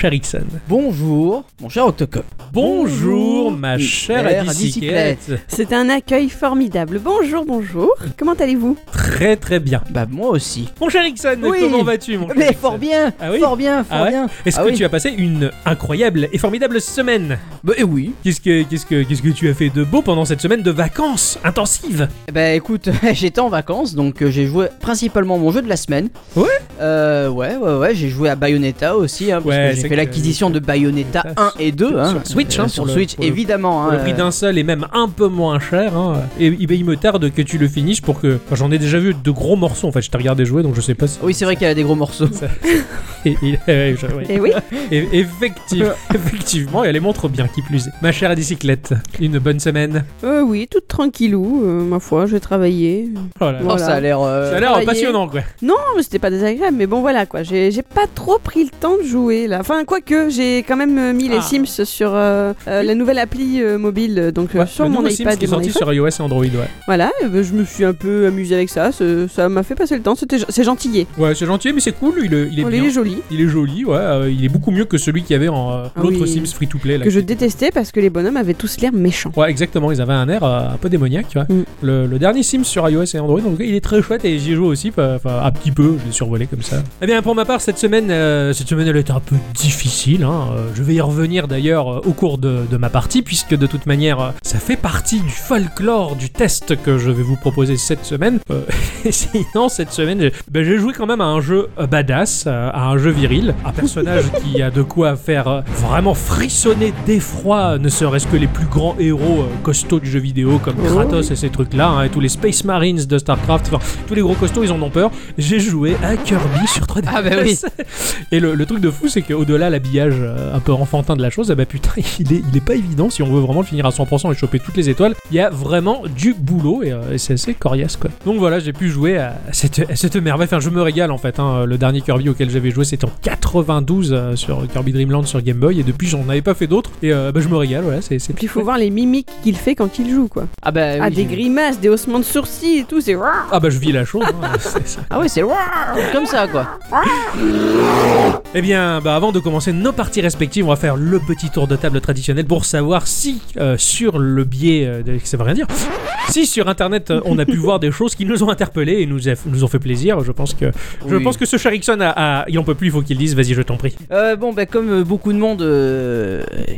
Bonjour mon cher Ixon. Bonjour, mon cher Octocop. Bonjour ma chère bicyclette. C'est un accueil formidable. Bonjour, bonjour. Comment allez-vous? Très très bien. Bah moi aussi. Mon cher Ixon, Oui. comment vas-tu mon cher Mais Ixon? fort bien, Ah oui? fort bien, fort Ah ouais? bien. Est-ce Ah que oui. tu as passé une incroyable et formidable semaine? Bah eh oui. Qu'est-ce que qu'est-ce que qu'est-ce que tu as fait de beau pendant cette semaine de vacances intensives? Bah écoute, j'étais en vacances, donc euh, j'ai joué principalement mon jeu de la semaine. Ouais? Euh, ouais, ouais, ouais, j'ai joué à Bayonetta aussi, hein, parce Ouais, que c'est j'ai que- fait l'acquisition de Bayonetta Bayonetta 1 et 2. Hein, sur Switch, hein, Euh, pour sur le- Switch, pour le- évidemment. Pour hein, le prix euh, d'un seul et même un peu moins cher. hein. Et, et il me tarde que tu le finisses pour que. enfin, J'en ai déjà vu de gros morceaux en fait. Je t'ai regardé jouer donc je sais pas si. Oui, c'est vrai qu'elle a des gros morceaux. Et- je- oui, Et- effectivement, effectivement, et elle les montre bien qui plus est. Ma chère bicyclette, une bonne semaine. euh, oui, toute tranquillou. euh, ma foi, j'ai travaillé. Oh. Oh, ça a l'air. euh, Ça a l'air passionnant quoi. Non, mais c'était pas désagréable, mais bon, voilà quoi. J'ai j'ai pas trop pris le temps de jouer là. Enfin, quoique, j'ai quand même euh, mis Ah. les Sims sur euh, euh, la nouvelle appli euh, mobile, donc euh, Ouais, sur le mon nouveau Sims iPad qui et est mon sorti iPhone. sur iOS et Android, ouais. Voilà, euh, bah, je me suis un peu amusé avec ça. ce- Ça m'a fait passer le temps. C'était c'est gentillet. Ouais, c'est gentil, mais c'est cool. Il est, il est bien. il est joli. Il est joli, ouais. euh, il est beaucoup mieux que celui qu'il y avait en euh, Ah l'autre oui. Sims free to play. là, Que je qui- détestais parce que les bonhommes avaient tous l'air méchants. Ouais, exactement. Ils avaient un air euh, un peu démoniaque, tu vois. Mm. Le, le dernier Sims sur iOS et Android, en tout cas, il est très chouette et j'y joue aussi, enfin, un petit peu. Je l'ai survolé comme ça. Eh bien, pour ma part, cette semaine, euh, cette semaine, elle était un peu difficile. hein. Euh, je vais y revenir d'ailleurs euh, au cours de, de ma partie, puisque de toute manière, euh, ça fait partie du folklore du test que je vais vous proposer cette semaine. Euh, et sinon, cette semaine, j'ai ben, j'ai joué quand même à un jeu badass, à un jeu viril, un personnage qui a de quoi faire vraiment frissonner d'effroi, ne serait-ce que les plus grands héros costauds du jeu vidéo comme Oh. Kratos et ces trucs-là, hein, et tous les Space Marines de StarCraft, enfin, tous les gros costauds, ils en ont peur. J'ai joué à Kirby sur 3DS. Ah bah oui. Et le, le truc de fou, c'est qu'au-delà l'habillage euh, un peu enfantin de la chose, ah bah putain, il est, il est pas évident si on veut vraiment le finir à 100% et choper toutes les étoiles. Il y a vraiment du boulot et, euh, et c'est assez coriace quoi. Donc voilà, j'ai pu jouer à cette, à cette merveille. Enfin, je me régale en fait. hein. Le dernier Kirby auquel j'avais joué, c'était en 92 euh, sur Kirby Dream Land sur Game Boy et depuis, j'en avais pas fait d'autres. Et euh, bah, je me régale, voilà. C'est, c'est Et puis il faut voir les mimiques qu'il fait quand il joue quoi. Ah bah. Ah, oui, des grimaces, des haussements de sourcils et tout, c'est. Ah bah je vis la chose. hein. Ah ouais, c'est comme ça quoi. Eh bien, bah avant de commencer nos parties respectives, on va faire le petit tour de table traditionnel pour savoir si euh, sur le biais, euh, de, ça veut rien dire, si sur internet euh, on a pu voir des choses qui nous ont interpellés et nous, a- nous ont fait plaisir. Je pense que, je Oui. pense que ce cher Ixon a, a- il en peut plus, il faut qu'il dise. Vas-y, je t'en prie. Bon, bah, comme beaucoup de monde,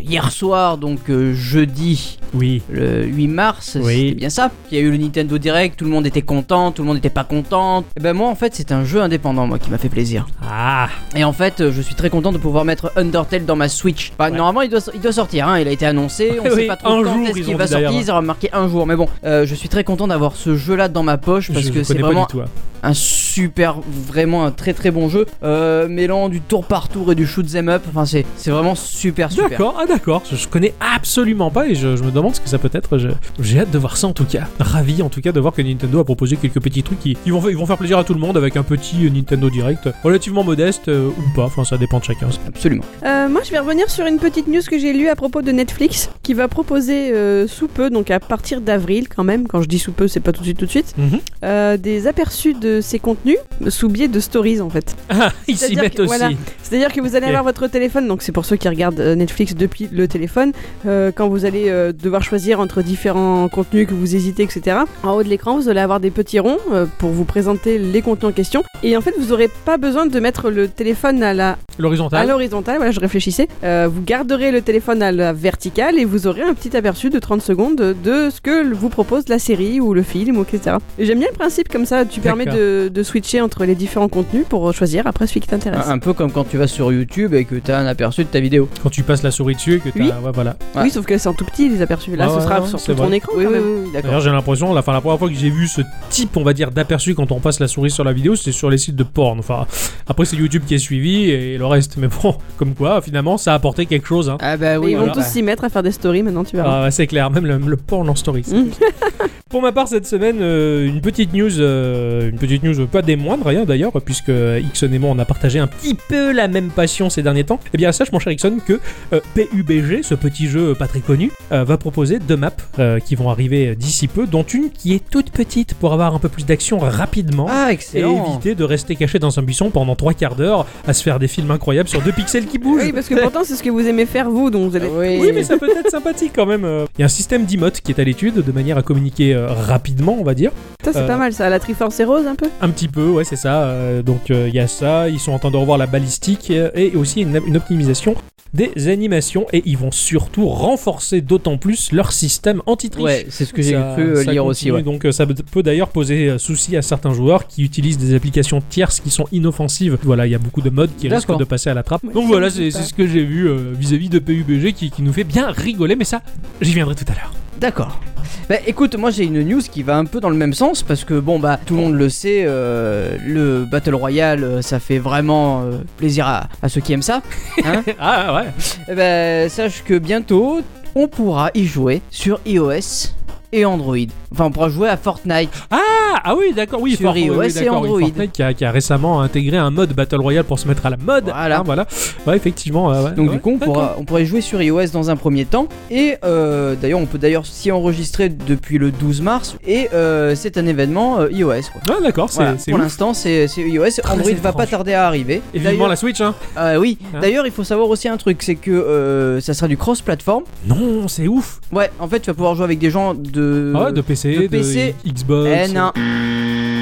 hier soir, donc jeudi, Oui. le 8 mars, Oui. c'était bien ça. Il y a eu le Nintendo Direct, tout le monde était content, tout le monde n'était pas content. Et ben moi, en fait, c'est un jeu indépendant, moi, qui m'a fait plaisir. Ah. Et en fait, je suis très content de pouvoir mettre Undertale dans ma Switch. Ouais. normalement, il doit, il doit sortir, hein, il a été annoncé, on Oui, sait pas trop quand est-ce ils qu'il va sortir, il sera marqué un jour. Mais bon, euh, je suis très content d'avoir ce jeu-là dans ma poche parce je, que c'est vraiment tout. hein. un super, vraiment un très très bon jeu, euh, mêlant du tour par tour et du shoot 'em up. Enfin, c'est c'est vraiment super super. D'accord, ah d'accord. Je, je connais absolument pas et je, je me demande ce que ça peut être. J'ai hâte de voir ça en tout cas. Ravi en tout cas de voir que Nintendo a proposé quelques petits trucs qui, vont, ils vont faire plaisir à tout le monde avec un petit euh, Nintendo Direct relativement modeste euh, ou pas. Enfin, ça dépend de chacun. Absolument. Euh, moi, je vais revenir sur une petite news que j'ai lue à propos de Netflix, qui va proposer euh, sous peu, donc à partir d'avril quand même, quand je dis sous peu, c'est pas tout de suite, tout de suite, Mhm. euh, des aperçus de ces contenus sous biais de stories en fait. Ah, ils s'y C'est-à-dire mettent que- aussi. voilà. C'est-à-dire que vous allez avoir votre téléphone, donc c'est pour ceux qui regardent Netflix depuis le téléphone, euh, quand vous allez euh, devoir choisir entre différents contenus que vous hésitez, etc. En haut de l'écran, vous allez avoir des petits ronds euh, pour vous présenter les contenus en question. Et en fait, vous n'aurez pas besoin de mettre le téléphone à la à L'horizontale. L'horizontale, voilà, je réfléchissais. Euh, vous garderez le téléphone à la verticale et vous aurez un petit aperçu de 30 secondes de ce que vous propose la série ou le film, ou etc. Et j'aime bien le principe comme ça, tu permets de, de switcher entre les différents contenus pour choisir après celui qui t'intéresse. Un, un peu comme quand tu vas sur YouTube et que tu as un aperçu de ta vidéo. Quand tu passes la souris dessus et que t'as. Oui. Ouais, voilà. Ouais. Oui, sauf que c'est en tout petit les aperçus. Là, Ah ce ouais, sera sur tout ton vrai. écran Oui, quand oui, même. oui, d'accord. D'ailleurs, j'ai l'impression, la, fin, la première fois que j'ai vu ce type, on va dire, d'aperçu quand on passe la souris sur la vidéo, c'est sur les sites de porn. Enfin, après, c'est YouTube qui est suivi et le reste. Mais bon, comme quoi, finalement, ça a apporté quelque chose. Hein. Ah bah Mais oui, ils vont tous s'y mettre à faire des stories maintenant, tu verras. Ah, c'est clair, même le, le porn en story. Mm. Pour ma part, cette semaine, euh, une petite news, euh, une petite news, pas des moindres, rien d'ailleurs, puisque euh, Ixon et moi, on a partagé un petit peu la même passion ces derniers temps. Eh bien, sache, mon cher Ixon, que euh, PUBG, ce petit jeu pas très connu, euh, va proposer deux maps euh, qui vont arriver d'ici peu, dont une qui est toute petite pour avoir un peu plus d'action rapidement. Ah, Et éviter de rester caché dans un buisson pendant trois quarts d'heure à se faire des films film incroyable sur deux pixels qui bougent. Oui, parce que pourtant, c'est ce que vous aimez faire, vous, donc vous allez. Oui, Oui, mais ça peut être sympathique quand même. euh. Il y a un système d'emote qui est à l'étude de manière à communiquer euh, rapidement, on va dire. Ça, c'est Euh, pas mal, ça. La Triforce et Rose, un peu? Un petit peu, ouais, c'est ça. euh, donc euh, il y a ça. Ils sont en train de revoir la balistique euh, et aussi une, une optimisation des animations et ils vont surtout renforcer d'autant plus leur système anti-triche. Ouais, c'est ce que j'ai cru euh, ça lire aussi. continue, Ouais. Donc euh, ça peut- d'ailleurs poser euh, souci à certains joueurs qui utilisent des applications tierces qui sont inoffensives. Voilà, il y a beaucoup de modes qui risquent de passer à la trappe. Ouais, Donc voilà, c'est ce que j'ai vu euh, vis-à-vis de PUBG qui, qui nous fait bien rigoler, mais ça, j'y viendrai tout à l'heure. D'accord. Bah écoute, moi j'ai une news qui va un peu dans le même sens parce que bon bah tout le monde le sait, euh, le Battle Royale euh, ça fait vraiment euh, plaisir à, à ceux qui aiment ça. Hein ah ouais. Eh ben sache que bientôt on pourra y jouer sur iOS et Android. Enfin on pourra jouer à Fortnite. Ah, ah oui, d'accord, oui, Sur Fort- iOS oui, et oui, Android. Fortnite qui a, qui a récemment intégré un mode Battle Royale pour se mettre à la mode. Voilà. Hein, voilà. Ouais, effectivement. ouais, ouais, Donc ouais, du coup on pourra, on pourra y jouer sur iOS dans un premier temps et euh, d'ailleurs on peut d'ailleurs s'y enregistrer depuis le 12 mars et euh, c'est un événement euh, iOS. Ah, d'accord, c'est Voilà, pour l'instant c'est iOS, Android va pas tarder à arriver. Et vivement la Switch, hein. Ah oui, Hein d'ailleurs il faut savoir aussi un truc, c'est que ça sera du cross-platform. Non, c'est ouf. Ouais, en fait tu vas pouvoir jouer avec des gens de... Ah ouais, de PC, de de, PC. Xbox. Eh non.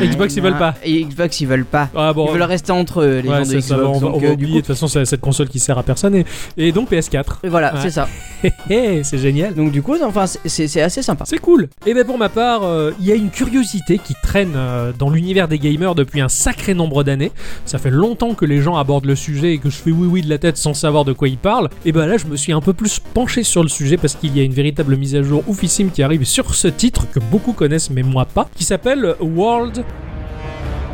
Xbox, ils Eh veulent pas. Et Xbox ils veulent pas. Ah bon. Ils veulent rester entre eux, les ouais, gens de Xbox. on va, donc, on va euh, oublier. De toute façon, c'est cette console qui sert à personne. Et, et donc PS4. voilà, Ouais. c'est ça. C'est génial. Donc du coup, enfin, c'est- assez sympa. C'est cool. Et bien pour ma part, euh, il y a une curiosité qui traîne euh, dans l'univers des gamers depuis un sacré nombre d'années. Ça fait longtemps que les gens abordent le sujet et que je fais oui oui de la tête sans savoir de quoi ils parlent. Et ben là, je me suis un peu plus penché sur le sujet parce qu'il y a une véritable mise à jour oufissime qui arrive sur ce titre que beaucoup connaissent mais moi pas, qui s'appelle World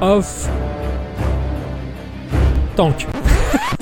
of Tank.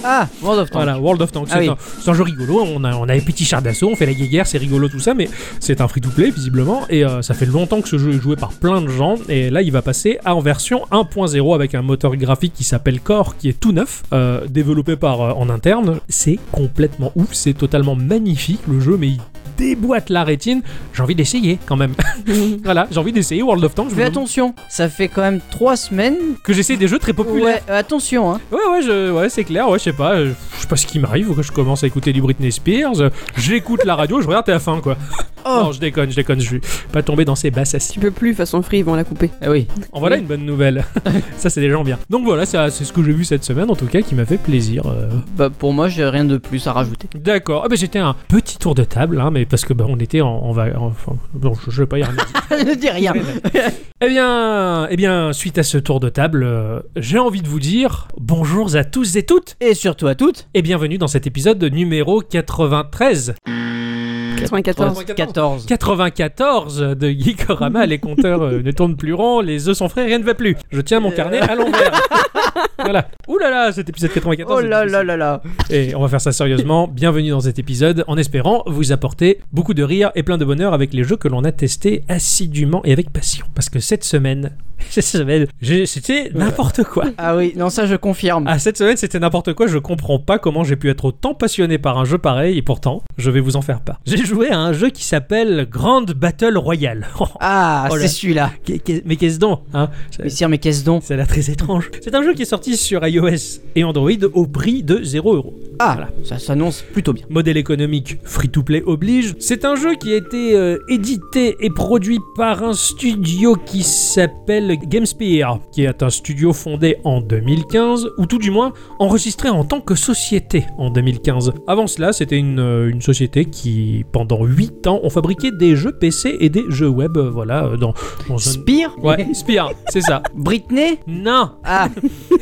Ah, World of Tanks. Voilà, World of Tanks. Ah c'est oui. un, c'est un jeu rigolo. On a, on a les petits chars d'assaut, on fait la guerre, c'est rigolo tout ça, mais c'est un free-to-play visiblement. Et euh, ça fait longtemps que ce jeu est joué par plein de gens. Et là, il va passer en version 1.0 avec un moteur graphique qui s'appelle Core, qui est tout neuf, euh, développé par euh, en interne. C'est complètement ouf, c'est totalement magnifique le jeu, mais il déboîte la rétine. J'ai envie d'essayer quand même. voilà, j'ai envie d'essayer World of Tanks. Vous- attention, ça fait quand même 3 semaines. Que j'essaie des jeux très populaires. Ouais, attention, hein. Ouais, ouais, je, ouais c'est clair, ouais, je sais pas, euh, je sais pas ce qui m'arrive, que je commence à écouter du Britney Spears, euh, j'écoute la radio, je regarde TF1, quoi. Oh. Non, je déconne, je déconne, je suis pas tombé dans ces basses Tu peux plus, façon free, ils vont la couper. Ah oui. En voilà Oui. une bonne nouvelle. ça, c'est des gens bien. Donc voilà, ça, c'est ce que j'ai vu cette semaine, en tout cas, qui m'a fait plaisir. euh. Bah pour moi, j'ai rien de plus à rajouter. D'accord, ah, bah, j'étais un petit tour de table, hein, mais parce que bah, on était en, en va- enfin, bon, je, je vais pas y arriver. ne dis rien. Eh bien, eh bien, suite à ce tour de table, euh, j'ai envie de vous dire bonjour à tous et toutes, Et surtout à toutes. et bienvenue dans cet épisode numéro 93. 94. 14. 94 de Geekorama, les compteurs euh, ne tournent plus rond, les œufs sont frais, rien ne va plus. Je tiens mon carnet à l'envers. voilà. Ouh là là, cet épisode 94. Oh là là là là. Et on va faire ça sérieusement. Bienvenue dans cet épisode, en espérant vous apporter beaucoup de rire et plein de bonheur avec les jeux que l'on a testés assidûment et avec passion. Parce que cette semaine, cette semaine, c'était n'importe quoi. Ah oui, non ça je confirme. Ah, cette semaine, c'était n'importe quoi. Je comprends pas comment j'ai pu être autant passionné par un jeu pareil. Et pourtant, je vais vous en faire part. J'ai joué à un jeu qui s'appelle Grand Battle Royale. Ah, Oh là. c'est celui-là. Mais qu'est-ce donc hein? Ça- Mais sire, mais qu'est-ce donc? Ça a l'air très étrange. C'est un jeu qui est sorti sur iOS et Android au prix de 0 euros. Ah, Voilà. ça s'annonce plutôt bien. Modèle économique free-to-play oblige. C'est un jeu qui a été euh, édité et produit par un studio qui s'appelle GameSpear, qui est un studio fondé en 2015, ou tout du moins enregistré en tant que société en 2015. Avant cela, c'était une, euh, une société qui, pendant 8 ans, ont fabriqué des jeux PC et des jeux web, euh, voilà, euh, dans, dans un... Spire Ouais, Spear, c'est ça. Britney? Non. Ah,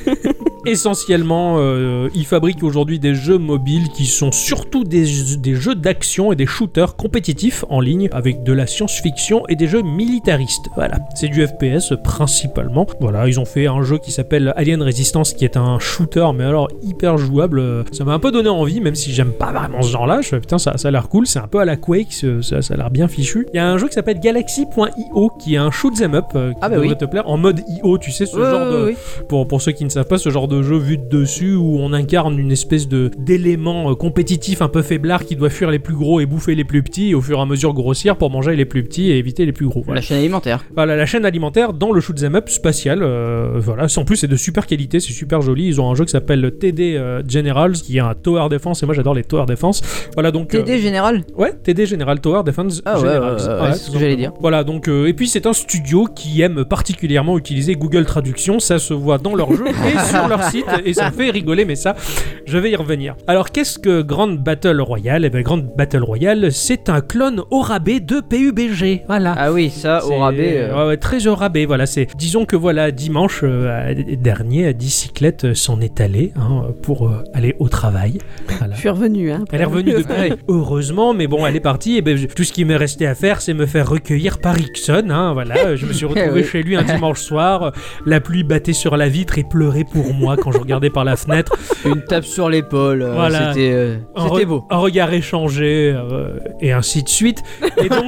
Essentiellement, euh, ils fabriquent aujourd'hui des jeux mobiles qui sont surtout des, des jeux d'action et des shooters compétitifs en ligne avec de la science-fiction et des jeux militaristes. Voilà, c'est du FPS principalement. Voilà, ils ont fait un jeu qui s'appelle Alien Resistance qui est un shooter mais alors hyper jouable. Ça m'a un peu donné envie, même si j'aime pas vraiment ce genre-là. Je fais putain, ça, ça a l'air cool. C'est un peu à la Quake, ça, ça- a l'air bien fichu. Il y a un jeu qui s'appelle Galaxy.io qui est un shoot 'em up euh, qui Ah bah devrait oui. te plaire en mode IO, tu sais, ce Ouais, genre de pour, pour ceux qui ne savent pas, ce genre de jeu vu de dessus où on incarne une espèce de d'élément euh, compétitif un peu faiblard qui doit fuir les plus gros et bouffer les plus petits et au fur et à mesure grossir pour manger les plus petits et éviter les plus gros. Voilà. La chaîne alimentaire. Voilà, la chaîne alimentaire dans le shoot'em up spatial. euh, voilà, en plus c'est de super qualité, c'est super joli. Ils ont un jeu qui s'appelle TD euh, Generals, qui est un tower defense et moi j'adore les tower defense. Voilà donc. euh, TD général ouais, TD General Tower Defense Ah ouais, Generals. ouais, ouais, ouais, c'est ce que j'allais dire. Voilà, donc euh, et puis c'est un studio qui aime particulièrement utiliser Google Traduction, ça se voit dans leur jeu et sur leur site et ça me fait rigoler mais ça je vais y revenir. Alors qu'est-ce que Grand Battle Royale? Eh bien Grand Battle Royale, c'est un clone au rabais de PUBG. Voilà. Ah oui, ça, au rabais. euh, ouais, ouais, très au rabais, voilà. C'est, disons que voilà, dimanche euh, dernier, Dicyclette euh, s'en est allée hein, pour euh, aller au travail. Voilà. Je suis revenu. Hein, Elle est revenue depuis, heureusement, mais bon, elle est partie. Et ben, je- tout ce qui m'est resté à faire, c'est me faire recueillir par Ixon. Hein, voilà, je me suis retrouvé Oui. chez lui un dimanche soir. La pluie battait sur la vitre et pleurait pour moi quand je regardais par la fenêtre. Une tape sur l'épaule. euh, Voilà. C'était euh, c'était beau. Un regard échangé euh, et ainsi de suite. Et donc,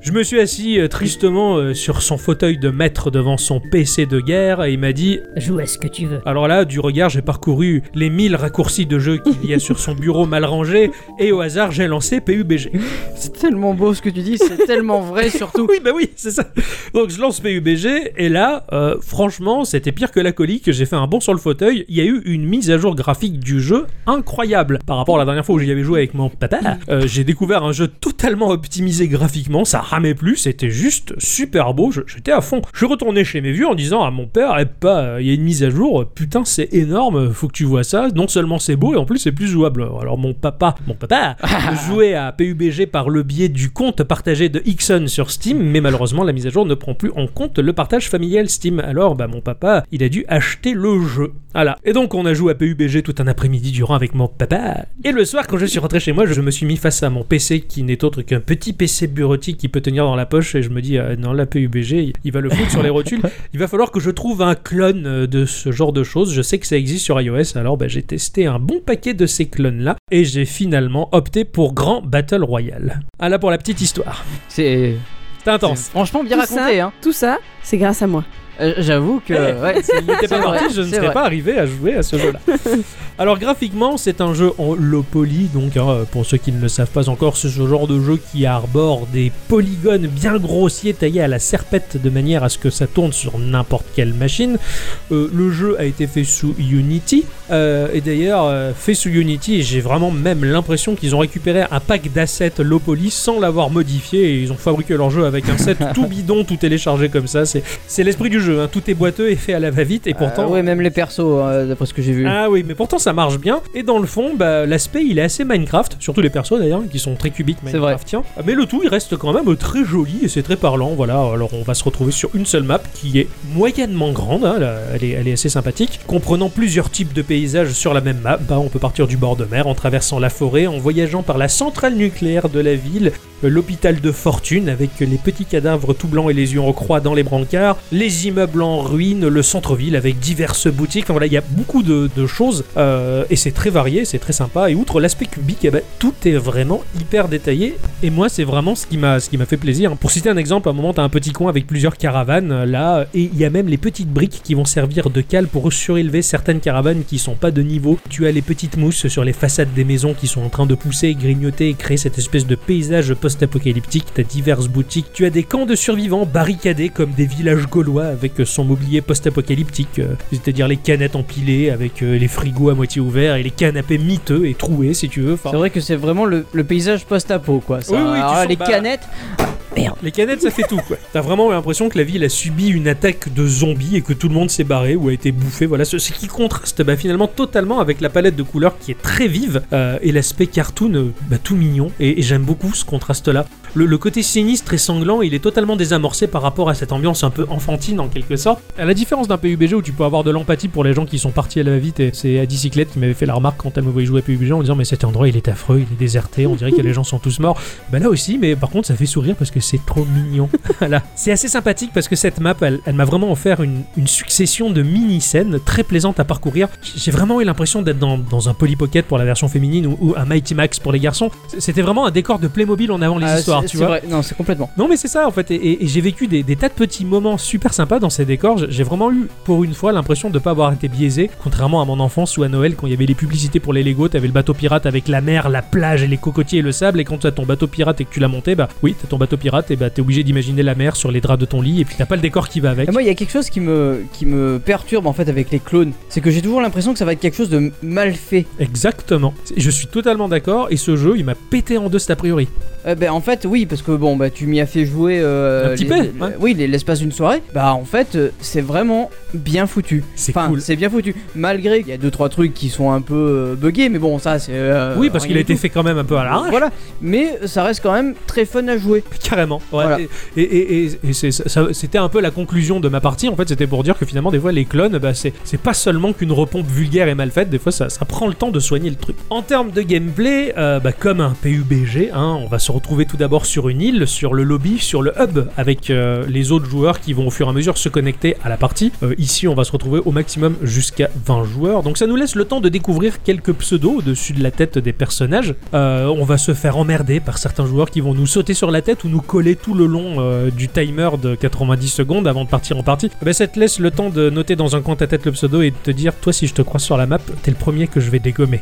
je me suis assis euh, tristement euh, sur son fauteuil de maître devant son PC de guerre et il m'a dit Joue à ce que tu veux. alors là, du regard, j'ai parcouru les 1000 raccourcis de jeu qu'il y a sur son bureau mal rangé et au hasard, j'ai lancé PUBG. C'est tellement beau ce que tu dis, c'est tellement vrai surtout. Oui, bah oui, c'est ça. Donc je lance PUBG et là, euh, franchement, c'était pire que la colique. J'ai fait un bond sur le fauteuil. Il y a eu une mise à jour graphique du jeu incroyable par rapport à la dernière fois où j'y avais joué avec mon papa. euh, j'ai découvert un jeu totalement optimisé graphiquement. Ça ramait plus, c'était juste super beau. J'étais à fond. Je suis retourné chez mes vieux en disant à mon père, eh pas, euh, il y a une mise à jour. Putain, c'est énorme. Faut que tu vois ça. Non seulement c'est beau et en plus c'est plus jouable. Alors mon papa, mon papa jouait à PUBG par le biais du compte partagé de Ixon sur Steam, mais malheureusement la mise à jour ne prend plus en compte le partage familial Steam. Alors bah mon papa, il a dû acheter le jeu. Voilà. Et donc on a joué à PUBG tout un après-midi durant avec mon papa. Et le soir quand je suis rentré chez moi, je me suis mis face à mon PC qui n'est autre qu'un petit PC bureautique qui peut tenir dans la poche et je me dis euh, non la PUBG, il va le foutre sur les rotules. Il va falloir que je trouve un clone euh, de ce genre de choses. Je sais que ça existe sur iOS, alors bah, j'ai testé un bon paquet de ces clones-là et j'ai finalement opté pour Grand Battle Royale. Ah là pour la petite histoire. C'est C'est intense. c'est franchement bien Tout raconté. ça, Hein. Tout ça, c'est grâce à moi. Euh, J'avoue que. Eh, ouais, S'il n'était pas parti, je ne serais vrai. pas arrivé à jouer à ce jeu-là. Alors graphiquement, c'est un jeu en low poly, donc hein, pour ceux qui ne le savent pas encore, c'est ce genre de jeu qui arbore des polygones bien grossiers taillés à la serpette de manière à ce que ça tourne sur n'importe quelle machine. Euh, le jeu a été fait sous Unity, euh, et d'ailleurs fait sous Unity, et j'ai vraiment même l'impression qu'ils ont récupéré un pack d'assets low poly sans l'avoir modifié, et ils ont fabriqué leur jeu avec un set tout bidon, tout téléchargé comme ça. C'est l'esprit du jeu, hein. tout est boiteux et fait à la va-vite, et pourtant... Euh, ouais, même les persos, euh, d'après ce que j'ai vu. Ah oui, mais pourtant ça marche bien. Et dans le fond, bah, l'aspect il est assez Minecraft, surtout les persos d'ailleurs, qui sont très cubiques C'est vrai. Minecraftiens. Mais le tout il reste quand même très joli et c'est très parlant. Voilà, alors on va se retrouver sur une seule map qui est moyennement grande, hein, elle, est, elle est assez sympathique, comprenant plusieurs types de paysages sur la même map. Bah, on peut partir du bord de mer en traversant la forêt, en voyageant par la centrale nucléaire de la ville, euh, l'hôpital de fortune avec les petits cadavres tout blancs et les yeux en croix dans les brancards, les en ruine, le centre-ville avec diverses boutiques. Enfin, voilà, il y a beaucoup de, choses euh, et c'est très varié, c'est très sympa. Et outre l'aspect cubique, eh ben, tout est vraiment hyper détaillé. Et moi, c'est vraiment ce qui m'a ce qui m'a fait plaisir. Pour citer un exemple, à un moment, t'as un petit coin avec plusieurs caravanes euh, là, et il y a même les petites briques qui vont servir de cale pour surélever certaines caravanes qui sont pas de niveau. Tu as les petites mousses sur les façades des maisons qui sont en train de pousser, grignoter et créer cette espèce de paysage post-apocalyptique. T'as diverses boutiques. Tu as des camps de survivants barricadés comme des villages gaulois son mobilier post-apocalyptique, euh, c'est-à-dire les canettes empilées avec euh, les frigos à moitié ouverts et les canapés miteux et troués si tu veux. Enfin, C'est vrai que c'est vraiment le, le paysage post-apo, quoi. Ça, Oui, oui, alors là, les canettes. Merde. Les canettes, ça fait tout, quoi. T'as vraiment l'impression que la ville a subi une attaque de zombies et que tout le monde s'est barré ou a été bouffé. Voilà, ce, ce qui contraste bah, finalement totalement avec la palette de couleurs qui est très vive euh, et l'aspect cartoon euh, bah, tout mignon. Et, et j'aime beaucoup ce contraste-là. Le, le côté sinistre et sanglant, il est totalement désamorcé par rapport à cette ambiance un peu enfantine en quelque sorte. À la différence d'un PUBG où tu peux avoir de l'empathie pour les gens qui sont partis à la vite, et c'est à qui m'avait fait la remarque quand elle me voyait jouer à PUBG en disant Mais cet endroit il est affreux, il est déserté, on dirait que les gens sont tous morts. Bah là aussi, mais par contre ça fait sourire parce que c'est trop mignon. voilà. C'est assez sympathique parce que cette map, elle, elle m'a vraiment offert une, une succession de mini-scènes très plaisantes à parcourir. J'ai vraiment eu l'impression d'être dans, dans un Polly Pocket pour la version féminine ou, ou un Mighty Max pour les garçons. C'était vraiment un décor de Playmobil en avant les Ah, histoires, tu vois. vrai. Non, c'est complètement. Non mais c'est ça en fait et, et- et j'ai vécu des, des tas de petits moments super sympas dans ces décors. J'ai- vraiment eu pour une fois l'impression de pas avoir été biaisé, contrairement à mon enfance ou à Noël quand il y avait les publicités pour les Lego, t'avais le bateau pirate avec la mer, la plage et les cocotiers et le sable et quand tu as ton bateau pirate et que tu l'as monté, bah oui t'as ton bateau pirate et bah t'es obligé d'imaginer la mer sur les draps de ton lit et puis t'as pas le décor qui va avec. Et moi, il y a quelque chose qui me, qui me perturbe en fait avec les clones. C'est que j'ai toujours l'impression que ça va être quelque chose de mal fait. Exactement. Je suis totalement d'accord et ce jeu il m'a pété en deux cet a priori. Euh, ben, en fait, oui, parce que bon, bah, tu m'y as fait jouer. euh, Un petit les- peu, ouais. Oui, les- l'espace d'une soirée. Bah, en fait, euh, c'est vraiment bien foutu. C'est Enfin, cool. c'est bien foutu. Malgré qu'il y a deux trois trucs qui sont un peu euh, buggés, mais bon, ça c'est. euh, oui parce qu'il a été tout. fait quand même un peu à l'arrache. Voilà, mais ça reste quand même très fun à jouer. Carrément. Ouais. Voilà. Et, c'était un peu la conclusion de ma partie. En fait, c'était pour dire que finalement, des fois, les clones, bah, c'est c'est pas seulement qu'une repompe vulgaire et mal faite. Des fois, ça, ça prend le temps de soigner le truc. En termes de gameplay, euh, bah, comme un PUBG, hein, on va se retrouver tout d'abord sur une île, sur le lobby, sur le hub, avec euh, les autres joueurs qui vont au fur et à mesure se connecter à la partie. Euh, ici, on va se retrouver au maximum jusqu'à 20 joueurs. Donc, ça nous laisse le temps de découvrir quelques pseudos au-dessus de la tête des personnages. Euh, on va se faire emmerder par certains joueurs qui vont nous sauter sur la tête ou nous coller tout le long euh, du timer de 90 secondes avant de partir en partie. Ben, ça te laisse le temps de noter dans un coin ta tête le pseudo et de te dire toi si je te croise sur la map t'es le premier que je vais dégommer.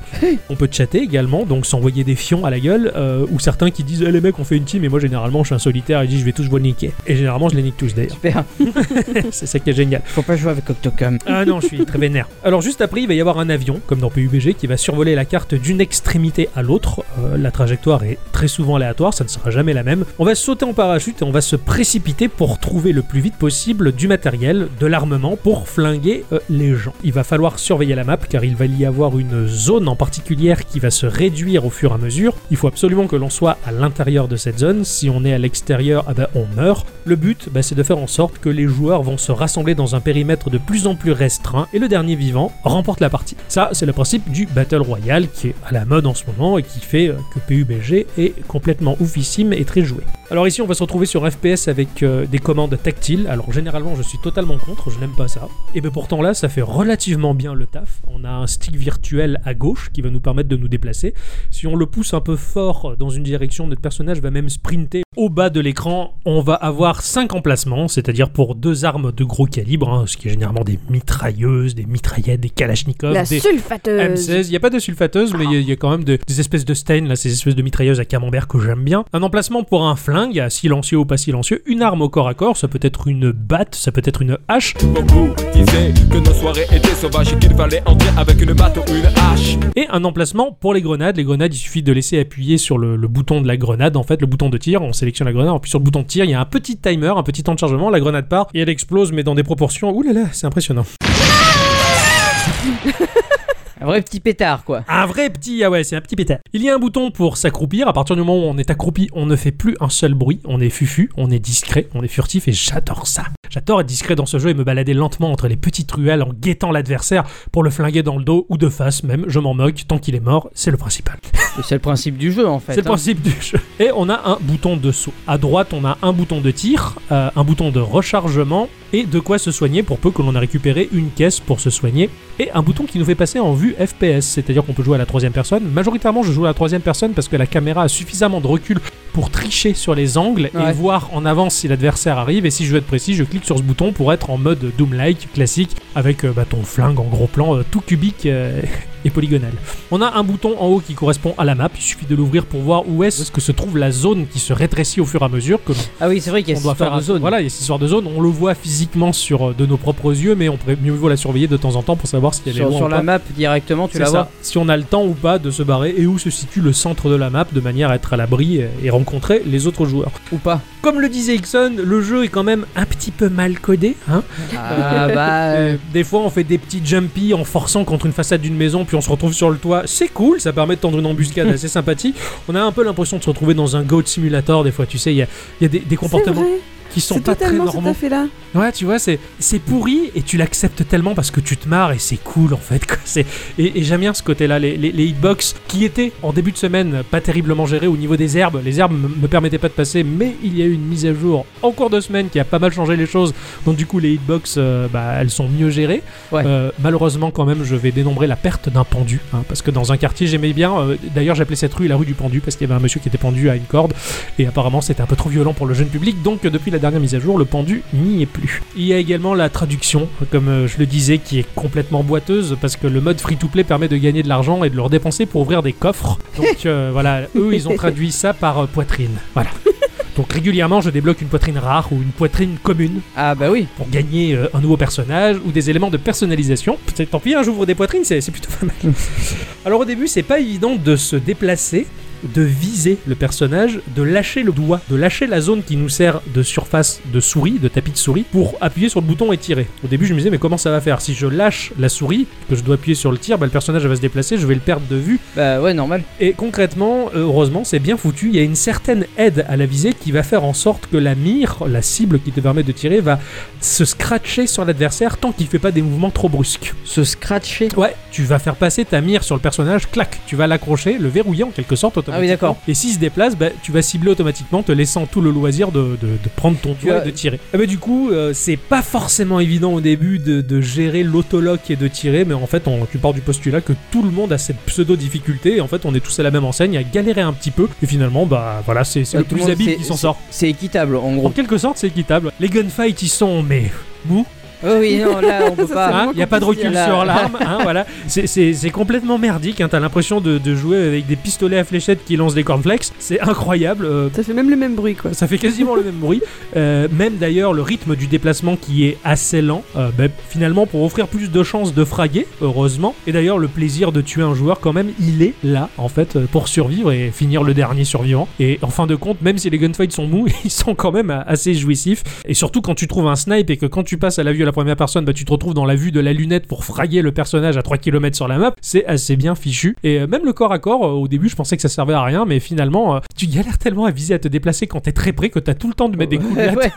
on peut chatter également donc s'envoyer des fions à la gueule euh, ou certains qui disent Eh, les mecs on fait une team et moi généralement je suis un solitaire et je dis je vais tous vous niquer. Et généralement je les nique tous d'ailleurs. Super. C'est ça qui est génial. Faut pas jouer avec Octocom. Ah non, je suis très vénère. Alors juste après, il va y avoir un avion, comme dans PUBG, qui va survoler la carte d'une extrémité à l'autre. Euh, la trajectoire est très souvent aléatoire, ça ne sera jamais la même. On va sauter en parachute et on va se précipiter pour trouver le plus vite possible du matériel, de l'armement pour flinguer euh, les gens. Il va falloir surveiller la map car il va y avoir une zone en particulière qui va se réduire au fur et à mesure. Il faut absolument que l'on soit à l'intérieur de cette zone. Si on est à l'extérieur, ah ben, on meurt. Le but, bah, c'est de faire en sorte que les joueurs vont se rassembler dans un périmètre de plus en plus restreint et le dernier vivant remporte la partie. Ça, c'est le principe du Battle Royale qui est à la mode en ce moment et qui fait euh, que PUBG est complètement oufissime et très joué. Alors ici, on va se retrouver sur FPS avec euh, des commandes tactiles. Alors généralement, je suis totalement contre, je n'aime pas ça. Et bien pourtant là, ça fait relativement bien le taf. On a un stick virtuel à gauche qui va nous permettre de nous déplacer. Si on le pousse un peu fort dans une direction, notre personnage va même sprinter au bas de l'écran. On va avoir 5 emplacements, c'est-à-dire pour deux armes de gros calibre, hein, ce qui est généralement des mitrailleuses, des mitraillettes, des kalachnikovs, La des sulfateuse. M16. Il n'y a pas de sulfateuse, mais il y a- il y, a quand même de- des espèces de Stein, là, ces espèces de mitrailleuses à camembert que j'aime bien. Un emplacement pour un flingue, silencieux ou pas silencieux. Une arme au corps à corps, ça peut être une batte, ça peut être une hache. Beaucoup disaient que nos soirées étaient sauvages et qu'il fallait entrer avec une batte ou une hache. Et un emplacement pour les grenades. Les grenades, il suffit de laisser appuyer sur le, le bouton de la grenade, en fait, le bouton de tir. On sélectionne la grenade, puis sur le bouton de tir, il y a un petit timer, un petit temps de chargement. La grenade part et elle explose, mais dans des proportions. Ouh là là, c'est impressionnant. Un vrai petit pétard, quoi. Un vrai petit, ah ouais, c'est un petit pétard. Il y a un bouton pour s'accroupir. À partir du moment où on est accroupi, on ne fait plus un seul bruit. On est fufu, on est discret, on est furtif et j'adore ça. J'adore être discret dans ce jeu et me balader lentement entre les petites ruelles en guettant l'adversaire pour le flinguer dans le dos ou de face même. Je m'en moque, tant qu'il est mort, c'est le principal. C'est le principe du jeu en fait. C'est le hein. principe du jeu. Et on a un bouton de saut. À droite, on a un bouton de tir, euh, un bouton de rechargement et de quoi se soigner pour peu que l'on a récupéré une caisse pour se soigner. Et un bouton qui nous fait passer en vue FPS, c'est-à-dire qu'on peut jouer à la troisième personne. Majoritairement, je joue à la troisième personne parce que la caméra a suffisamment de recul pour tricher sur les angles et voir en avance si l'adversaire arrive. Et si je veux être précis, je clique sur ce bouton pour être en mode Doom-like classique avec euh, bah, ton flingue en gros plan euh, tout cubique euh, et polygonal. On a un bouton en haut qui correspond à la map. Il suffit de l'ouvrir pour voir où est-ce que se trouve la zone qui se rétrécit au fur et à mesure que Ah oui, c'est vrai qu'il y a on cette doit faire de zone. Voilà, il y a cette histoire de zone. On le voit physiquement sur de nos propres yeux, mais on pourrait mieux vaut la surveiller de temps en temps pour savoir si elle est Sur, loin sur ou la pas. map directement, tu la ça. vois. Si on a le temps ou pas de se barrer et où se situe le centre de la map de manière à être à l'abri et- et rencontrer les autres joueurs. Ou pas. Comme le disait Ixon, le jeu est quand même un petit peu mal codé. Hein Ah bah. Euh, Des fois, on fait des petits jumpy en forçant contre une façade d'une maison, puis on se retrouve sur le toit. C'est cool, ça permet de tendre une embuscade assez sympathique. On a un peu l'impression de se retrouver dans un Goat Simulator. Des fois, tu sais, il y a, il y a des, comportements. Qui sont pas très normaux. Ouais, tu vois, c'est c'est pourri et tu l'acceptes tellement parce que tu te marres et c'est cool en fait. quoi. C'est et, et j'aime bien ce côté-là, les, les, les hitbox qui étaient en début de semaine pas terriblement gérés au niveau des herbes. Les herbes me, me permettaient pas de passer, mais il y a eu une mise à jour en cours de semaine qui a pas mal changé les choses. Donc du coup, les hitbox, euh, bah, elles sont mieux gérées. Ouais. Euh, malheureusement, quand même, je vais dénombrer la perte d'un pendu, hein, parce que dans un quartier, j'aimais bien. euh, D'ailleurs, j'appelais cette rue la rue du pendu parce qu'il y avait un monsieur qui était pendu à une corde et apparemment c'était un peu trop violent pour le jeune public. Donc, depuis la dernière mise à jour, le pendu n'y est plus. Il y a également la traduction, comme euh, je le disais, qui est complètement boiteuse parce que le mode free-to-play permet de gagner de l'argent et de le redépenser pour ouvrir des coffres. Donc, euh, voilà, eux, ils ont traduit ça par euh, poitrine. Voilà. Donc régulièrement, je débloque une poitrine rare ou une poitrine commune Ah bah oui. pour gagner euh, un nouveau personnage ou des éléments de personnalisation. Tant pis, hein, j'ouvre des poitrines, c'est c'est plutôt pas mal. Alors au début, c'est pas évident de se déplacer, de viser le personnage, de lâcher le doigt, de lâcher la zone qui nous sert de surface de souris, de tapis de souris, pour appuyer sur le bouton et tirer. Au début, je me disais, mais comment ça va faire? Si je lâche la souris, que je dois appuyer sur le tir, bah, le personnage va se déplacer, je vais le perdre de vue. Bah ouais, normal. Et concrètement, euh, heureusement, c'est bien foutu. Il y a une certaine aide à la visée qui va faire en sorte que la mire, la cible qui te permet de tirer, va se scratcher sur l'adversaire tant qu'il fait pas des mouvements trop brusques. Se scratcher? Ouais, tu vas faire passer ta mire sur le personnage, clac, tu vas l'accrocher, le verrouiller en quelque sorte automatiquement. Ah oui, d'accord. Et s'il se déplace, bah, tu vas cibler automatiquement, te laissant tout le loisir de, de- de prendre ton as- et de tirer. Ah bah, du coup, euh, c'est pas forcément évident au début de, de gérer l'autolock et de tirer, mais en fait, on, tu pars du postulat que tout le monde a cette pseudo difficulté. Et en fait, on est tous à la même enseigne, à galérer un petit peu. Et finalement, bah voilà, c'est c'est Ouais, le tout le plus habile c'est- qui s'en sort. C'est équitable en En gros. quelque sorte, c'est équitable. Les gunfights, ils sont mais mous. Oh oui, non, là on peut Ça, pas. c'est Il n'y a pas de recul Là- sur l'arme, hein, voilà. C'est- complètement merdique, hein, t'as l'impression de, de jouer avec des pistolets à fléchettes qui lancent des cornflakes, c'est incroyable. euh, Ça fait même le même bruit, quoi. ça fait quasiment le même bruit. Euh, même d'ailleurs, le rythme du déplacement qui est assez lent, euh, ben, finalement, pour offrir plus de chances de fraguer, heureusement. Et d'ailleurs, le plaisir de tuer un joueur, quand même, il est là, en fait, euh, pour survivre et finir le dernier survivant. Et en fin de compte, même si les gunfights sont mous, ils sont quand même assez jouissifs. Et surtout, quand tu trouves un snipe et que quand tu passes à la vue à la première personne, bah, tu te retrouves dans la vue de la lunette pour fraguer le personnage à 3 km sur la map, c'est assez bien fichu. Et euh, même le corps à corps, euh, au début, je pensais que ça servait à rien, mais finalement, euh, tu galères tellement à viser, à te déplacer quand t'es très près que t'as tout le temps de mettre des coups de latte Ouais.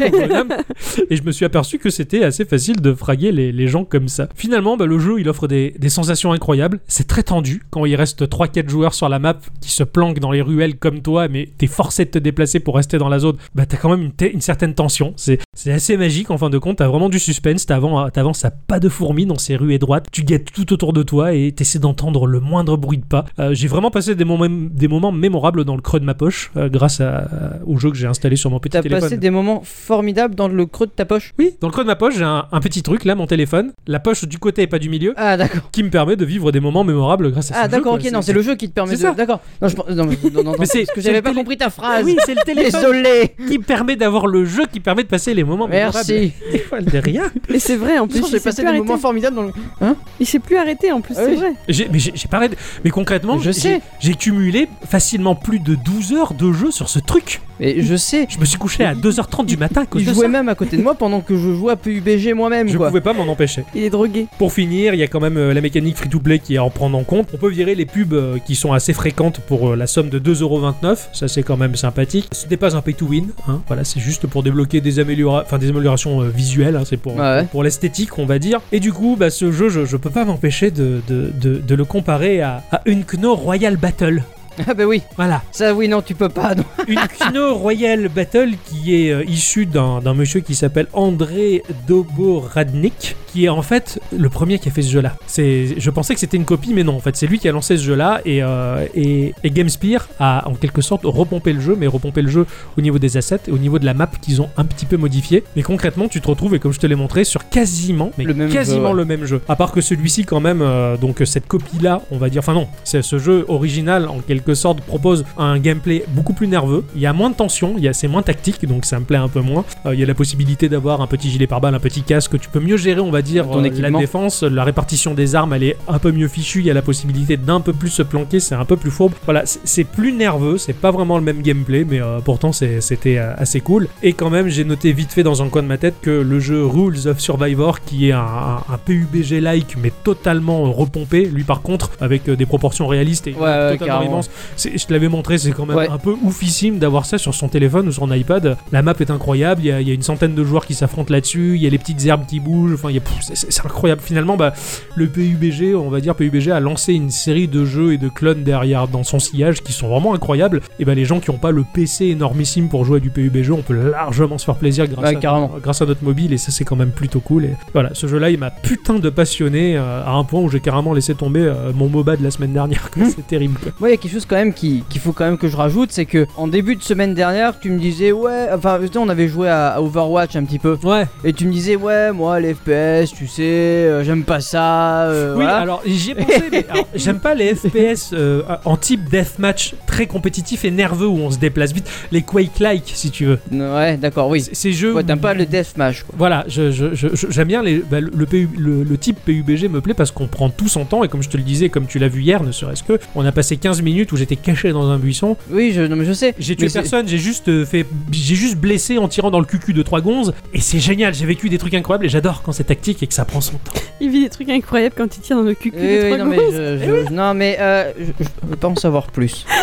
Et je me suis aperçu que c'était assez facile de fraguer les, les gens comme ça. Finalement, bah, le jeu, il offre des, des sensations incroyables. C'est très tendu quand il reste 3-4 joueurs sur la map qui se planquent dans les ruelles comme toi, mais t'es forcé de te déplacer pour rester dans la zone. Bah, t'as quand même une, une certaine tension. C'est c'est assez magique en fin de compte. T'as vraiment du suspense. T'avances t'avances à pas de fourmis dans ces rues étroites. Tu guettes tout autour de toi et t'essaies d'entendre le moindre bruit de pas. Euh, j'ai vraiment passé des moments, des moments mémorables dans le creux de ma poche euh, grâce à- au jeu que j'ai installé sur mon petit T'as téléphone. passé des moments formidables dans le creux de ta poche? Oui, dans le creux de ma poche, j'ai un, un petit truc là, mon téléphone. La poche du côté et pas du milieu, Ah d'accord. qui me permet de vivre des moments mémorables grâce à Ah ce jeu, d'accord, quoi. ok, non, c'est le jeu qui te permet de. D'accord. Non, je non, non, non, parce que j'avais pas télé- compris ta Ah phrase. oui, c'est le téléphone Désolé. qui permet d'avoir le jeu qui permet de passer les moments mémorables. Merci. Des fois, de rien. Et c'est vrai, en plus, J'ai il s'est passé plus des arrêté. moments formidables dans le. Il s'est plus arrêté, en plus, Ah c'est oui. vrai. J'ai- mais j'ai j'ai pas arrêté. Mais concrètement, Je j'ai- sais. j'ai cumulé facilement plus de 12 heures de jeu sur ce truc. Mais je sais. Je me suis couché à 2h30 du matin Il jouait même à côté de moi pendant que je jouais à PUBG moi-même Je quoi. pouvais pas m'en empêcher. Il est drogué. Pour finir, il y a quand même euh, la mécanique free-to-play qui est à en prendre en compte. On peut virer les pubs euh, qui sont assez fréquentes pour euh, la somme de 2,29€. Ça, c'est quand même sympathique. Ce n'est pas un pay-to-win. hein. Voilà, c'est juste pour débloquer des, améliora- enfin, des améliorations visuelles. hein. C'est pour, Ouais, ouais. pour l'esthétique, on va dire. Et du coup, bah, ce jeu, je, je peux pas m'empêcher de, de, de- de le comparer à, à Unkno Royal Battle. Ah bah oui. Voilà. Ça oui non tu peux pas. non. Une Kino Royal Battle qui est euh, issue d'un d'un monsieur qui s'appelle André Doboradnik, qui est en fait le premier qui a fait ce jeu-là. C'est, je pensais que c'était une copie, mais non, en fait, c'est lui qui a lancé ce jeu-là et, euh, et, et GameSpear a en quelque sorte repompé le jeu, mais repompé le jeu au niveau des assets et au niveau de la map qu'ils ont un petit peu modifié. Mais concrètement, tu te retrouves, et comme je te l'ai montré, sur quasiment, mais Le même quasiment jeu, ouais. le même jeu. À part que celui-ci, quand même, euh, donc cette copie-là, on va dire, enfin non, c'est ce jeu original en quelque sorte propose un gameplay beaucoup plus nerveux. Il y a moins de tension, il y a c'est moins tactique, donc ça me plaît un peu moins. Euh, il y a la possibilité d'avoir un petit gilet pare-balles, un petit casque. Tu peux mieux gérer, on va dire, Ton la défense, la répartition des armes, elle est un peu mieux fichue. Il y a la possibilité d'un peu plus se planquer, c'est un peu plus fourbe. Voilà, c'est- plus nerveux, c'est pas vraiment le même gameplay, mais euh, pourtant c'était euh, assez cool. Et quand même, j'ai noté vite fait dans un coin de ma tête que le jeu Rules of Survivor, qui est un, un- un PUBG-like, mais totalement euh, repompé, lui par contre, avec des proportions réalistes et Ouais, totalement c'est- je te l'avais montré, c'est quand même Ouais. un peu oufissime d'avoir ça sur son téléphone ou son iPad. La map est incroyable, il y y a une centaine de joueurs qui s'affrontent là-dessus, il y a les petites herbes qui bougent, enfin, il y a- c'est- incroyable. Finalement, bah, le PUBG, on va dire PUBG, a lancé une série de jeux et de clones derrière dans son sillage qui sont vraiment incroyables. Et bah, les gens qui n'ont pas le PC énormissime pour jouer à du PUBG, on peut largement se faire plaisir grâce, Ouais, à, carrément. grâce à notre mobile, et ça, c'est quand même plutôt cool. Et voilà, ce jeu-là, il m'a putain de passionné euh, à un point où j'ai carrément laissé tomber euh, mon MOBA de la semaine dernière. C'est terrible. Moi, il y a quelque chose quand même qui- qu'il faut quand même que je rajoute, c'est que en début de semaine dernière, tu me disais ouais, enfin, on avait joué à, à Overwatch un petit peu, Ouais, et tu me disais ouais, moi les FPS, tu sais, euh, j'aime pas ça. euh, Oui, voilà. alors j'y ai pensé, mais alors, j'aime pas les FPS euh, en type deathmatch très compétitif et nerveux où on se déplace vite. Les Quake-like, si tu veux. Ouais, d'accord, oui. C- Ces jeux. Ouais, t'aimes où- pas le deathmatch quoi. Voilà, je- je- je- je- j'aime bien les, bah, le, PU le, le type PUBG me plaît parce qu'on prend tout son temps et comme je te le disais, comme tu l'as vu hier, ne serait-ce que, on a passé 15 minutes où j'étais caché dans un buisson. Oui, je, non, mais je sais. J'ai tué Mais c'est- personne, j'ai juste euh, fait, j'ai juste blessé en tirant dans le cucu de trois gonzes et c'est génial. J'ai vécu des trucs incroyables et j'adore quand c'est tactique et que ça prend son temps. Il vit des trucs incroyables quand il tire dans le cul. Oui, oui, non, mais je, je- non, mais euh, je, je veux pas en savoir plus.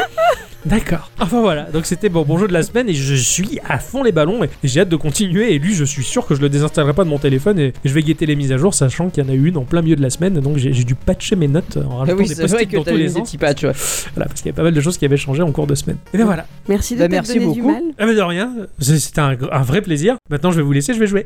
D'accord. Enfin voilà, donc c'était bon, bon jeu de la semaine et je suis à fond les ballons et j'ai hâte de continuer. Et lui, je suis sûr que je le désinstallerai pas de mon téléphone et je vais guetter les mises à jour, sachant qu'il y en a eu une en plein milieu de la semaine. Donc j'ai j'ai dû patcher mes notes en Ah rajoutant oui, des post-it que dans tous les petits patchs. ouais. Voilà, parce qu'il y avait pas mal de choses qui avaient changé en cours de semaine. Et bien voilà. Merci de Bah, merci donné du beaucoup. mal. Ah mais de rien, c'était un, un vrai plaisir. Maintenant, je vais vous laisser, je vais jouer.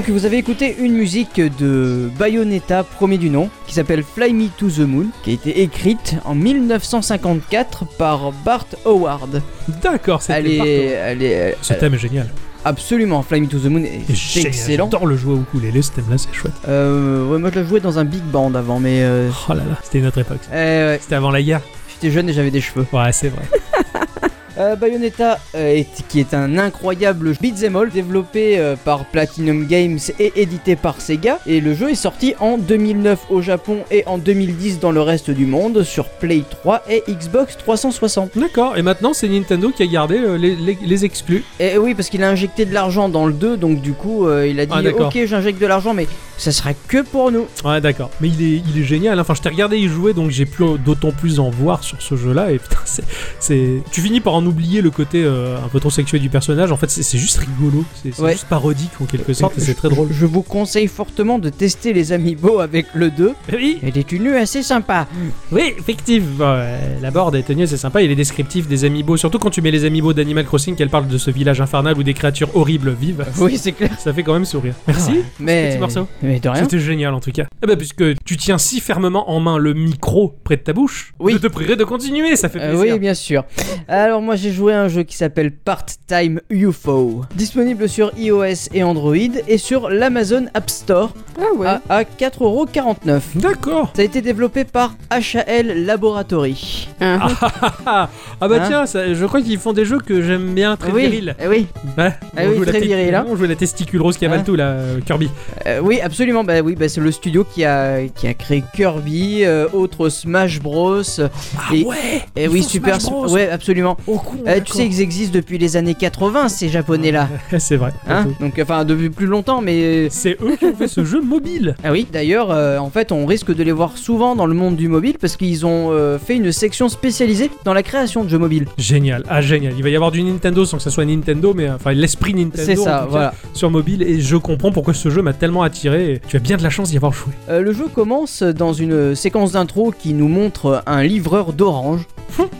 Donc vous avez écouté une musique de Bayonetta, premier du nom, qui s'appelle Fly Me to the Moon, qui a été écrite en 1954 par Bart Howard. D'accord, c'était est, Ce thème est génial. absolument Fly Me to the Moon est excellent. J'adore le jouer au ukulélé, ce thème-là, c'est chouette. Euh, ouais, moi je le jouais dans un big band avant, mais euh, Oh là là, c'était une autre époque. euh, ouais, C'était avant la guerre. j'étais jeune et j'avais des cheveux. Ouais, c'est vrai. Euh, Bayonetta, euh, est- qui est un incroyable beat'em all développé euh, par Platinum Games et édité par Sega. Et le jeu est sorti en 2009 au Japon et en 2010 dans le reste du monde sur Play 3 et Xbox 360. D'accord, et maintenant c'est Nintendo qui a gardé les, les- les exclus. Et oui, parce qu'il a injecté de l'argent dans le 2, donc du coup, il a dit Ah. Ok, j'injecte de l'argent, mais ça sera que pour nous. Ouais, d'accord. Mais il est, il est génial. Enfin, je t'ai regardé y jouer, donc j'ai pu d'autant plus en voir sur ce jeu-là. Et putain, c'est- tu finis par en oublier le côté euh, un peu trop sexuel du personnage. En fait, c'est, juste rigolo. C'est, Ouais. juste parodique en quelque sorte, et c'est très drôle. Je vous conseille fortement de tester les amiibo avec le 2. Oui, Elle est une assez sympa. oui, effectivement. Ouais, la board est tenue, c'est sympa. Il est descriptif des amiibo, surtout quand tu mets les amiibo d'Animal Crossing, qu'elle parle de ce village infernal où des créatures horribles vivent. Oui, c'est clair. Ça fait quand même sourire. Merci. Mais, Petit morceau. mais de rien. C'était génial en tout cas. Eh ben, puisque tu tiens si fermement en main le micro près de ta bouche, Oui. je te prierai de continuer, ça fait Euh, plaisir. oui, bien sûr. Alors moi j'ai joué à un jeu qui s'appelle Part-Time UFO, disponible sur iOS et Android et sur l'Amazon App Store Ah ouais. à, à 4,49€. D'accord. Ça a été développé par HAL Laboratory. Ah. Ah, ah bah Hein tiens, ça- je crois qu'ils font des jeux que j'aime bien, très oui, virils. eh oui, Ouais, Ah on oui, joue la très viril, hein. On joue la testicule rose qui avale Hein tout là, euh, Kirby. Euh, oui, absolument. Bah oui, bah, c'est le studio qui a qui a créé Kirby, euh, autre Smash Bros. et, ouais et ils oui, font Super, Smash Bros. ouais, absolument. Oh Euh, tu sais, ils existent depuis les années 80, ces japonais là. c'est vrai. Hein. Donc, enfin, depuis plus longtemps, mais C'est eux qui ont fait ce jeu mobile. Ah oui, d'ailleurs, euh, en fait, on risque de les voir souvent dans le monde du mobile parce qu'ils ont euh, fait une section spécialisée dans la création de jeux mobiles. Génial, ah génial. Il va y avoir du Nintendo sans que ça soit Nintendo, mais euh, enfin l'esprit Nintendo C'est ça, voilà. sur mobile. Et je comprends pourquoi ce jeu m'a tellement attiré. Et tu as bien de la chance d'y avoir joué. Euh, le jeu commence dans une séquence d'intro qui nous montre un livreur d'orange.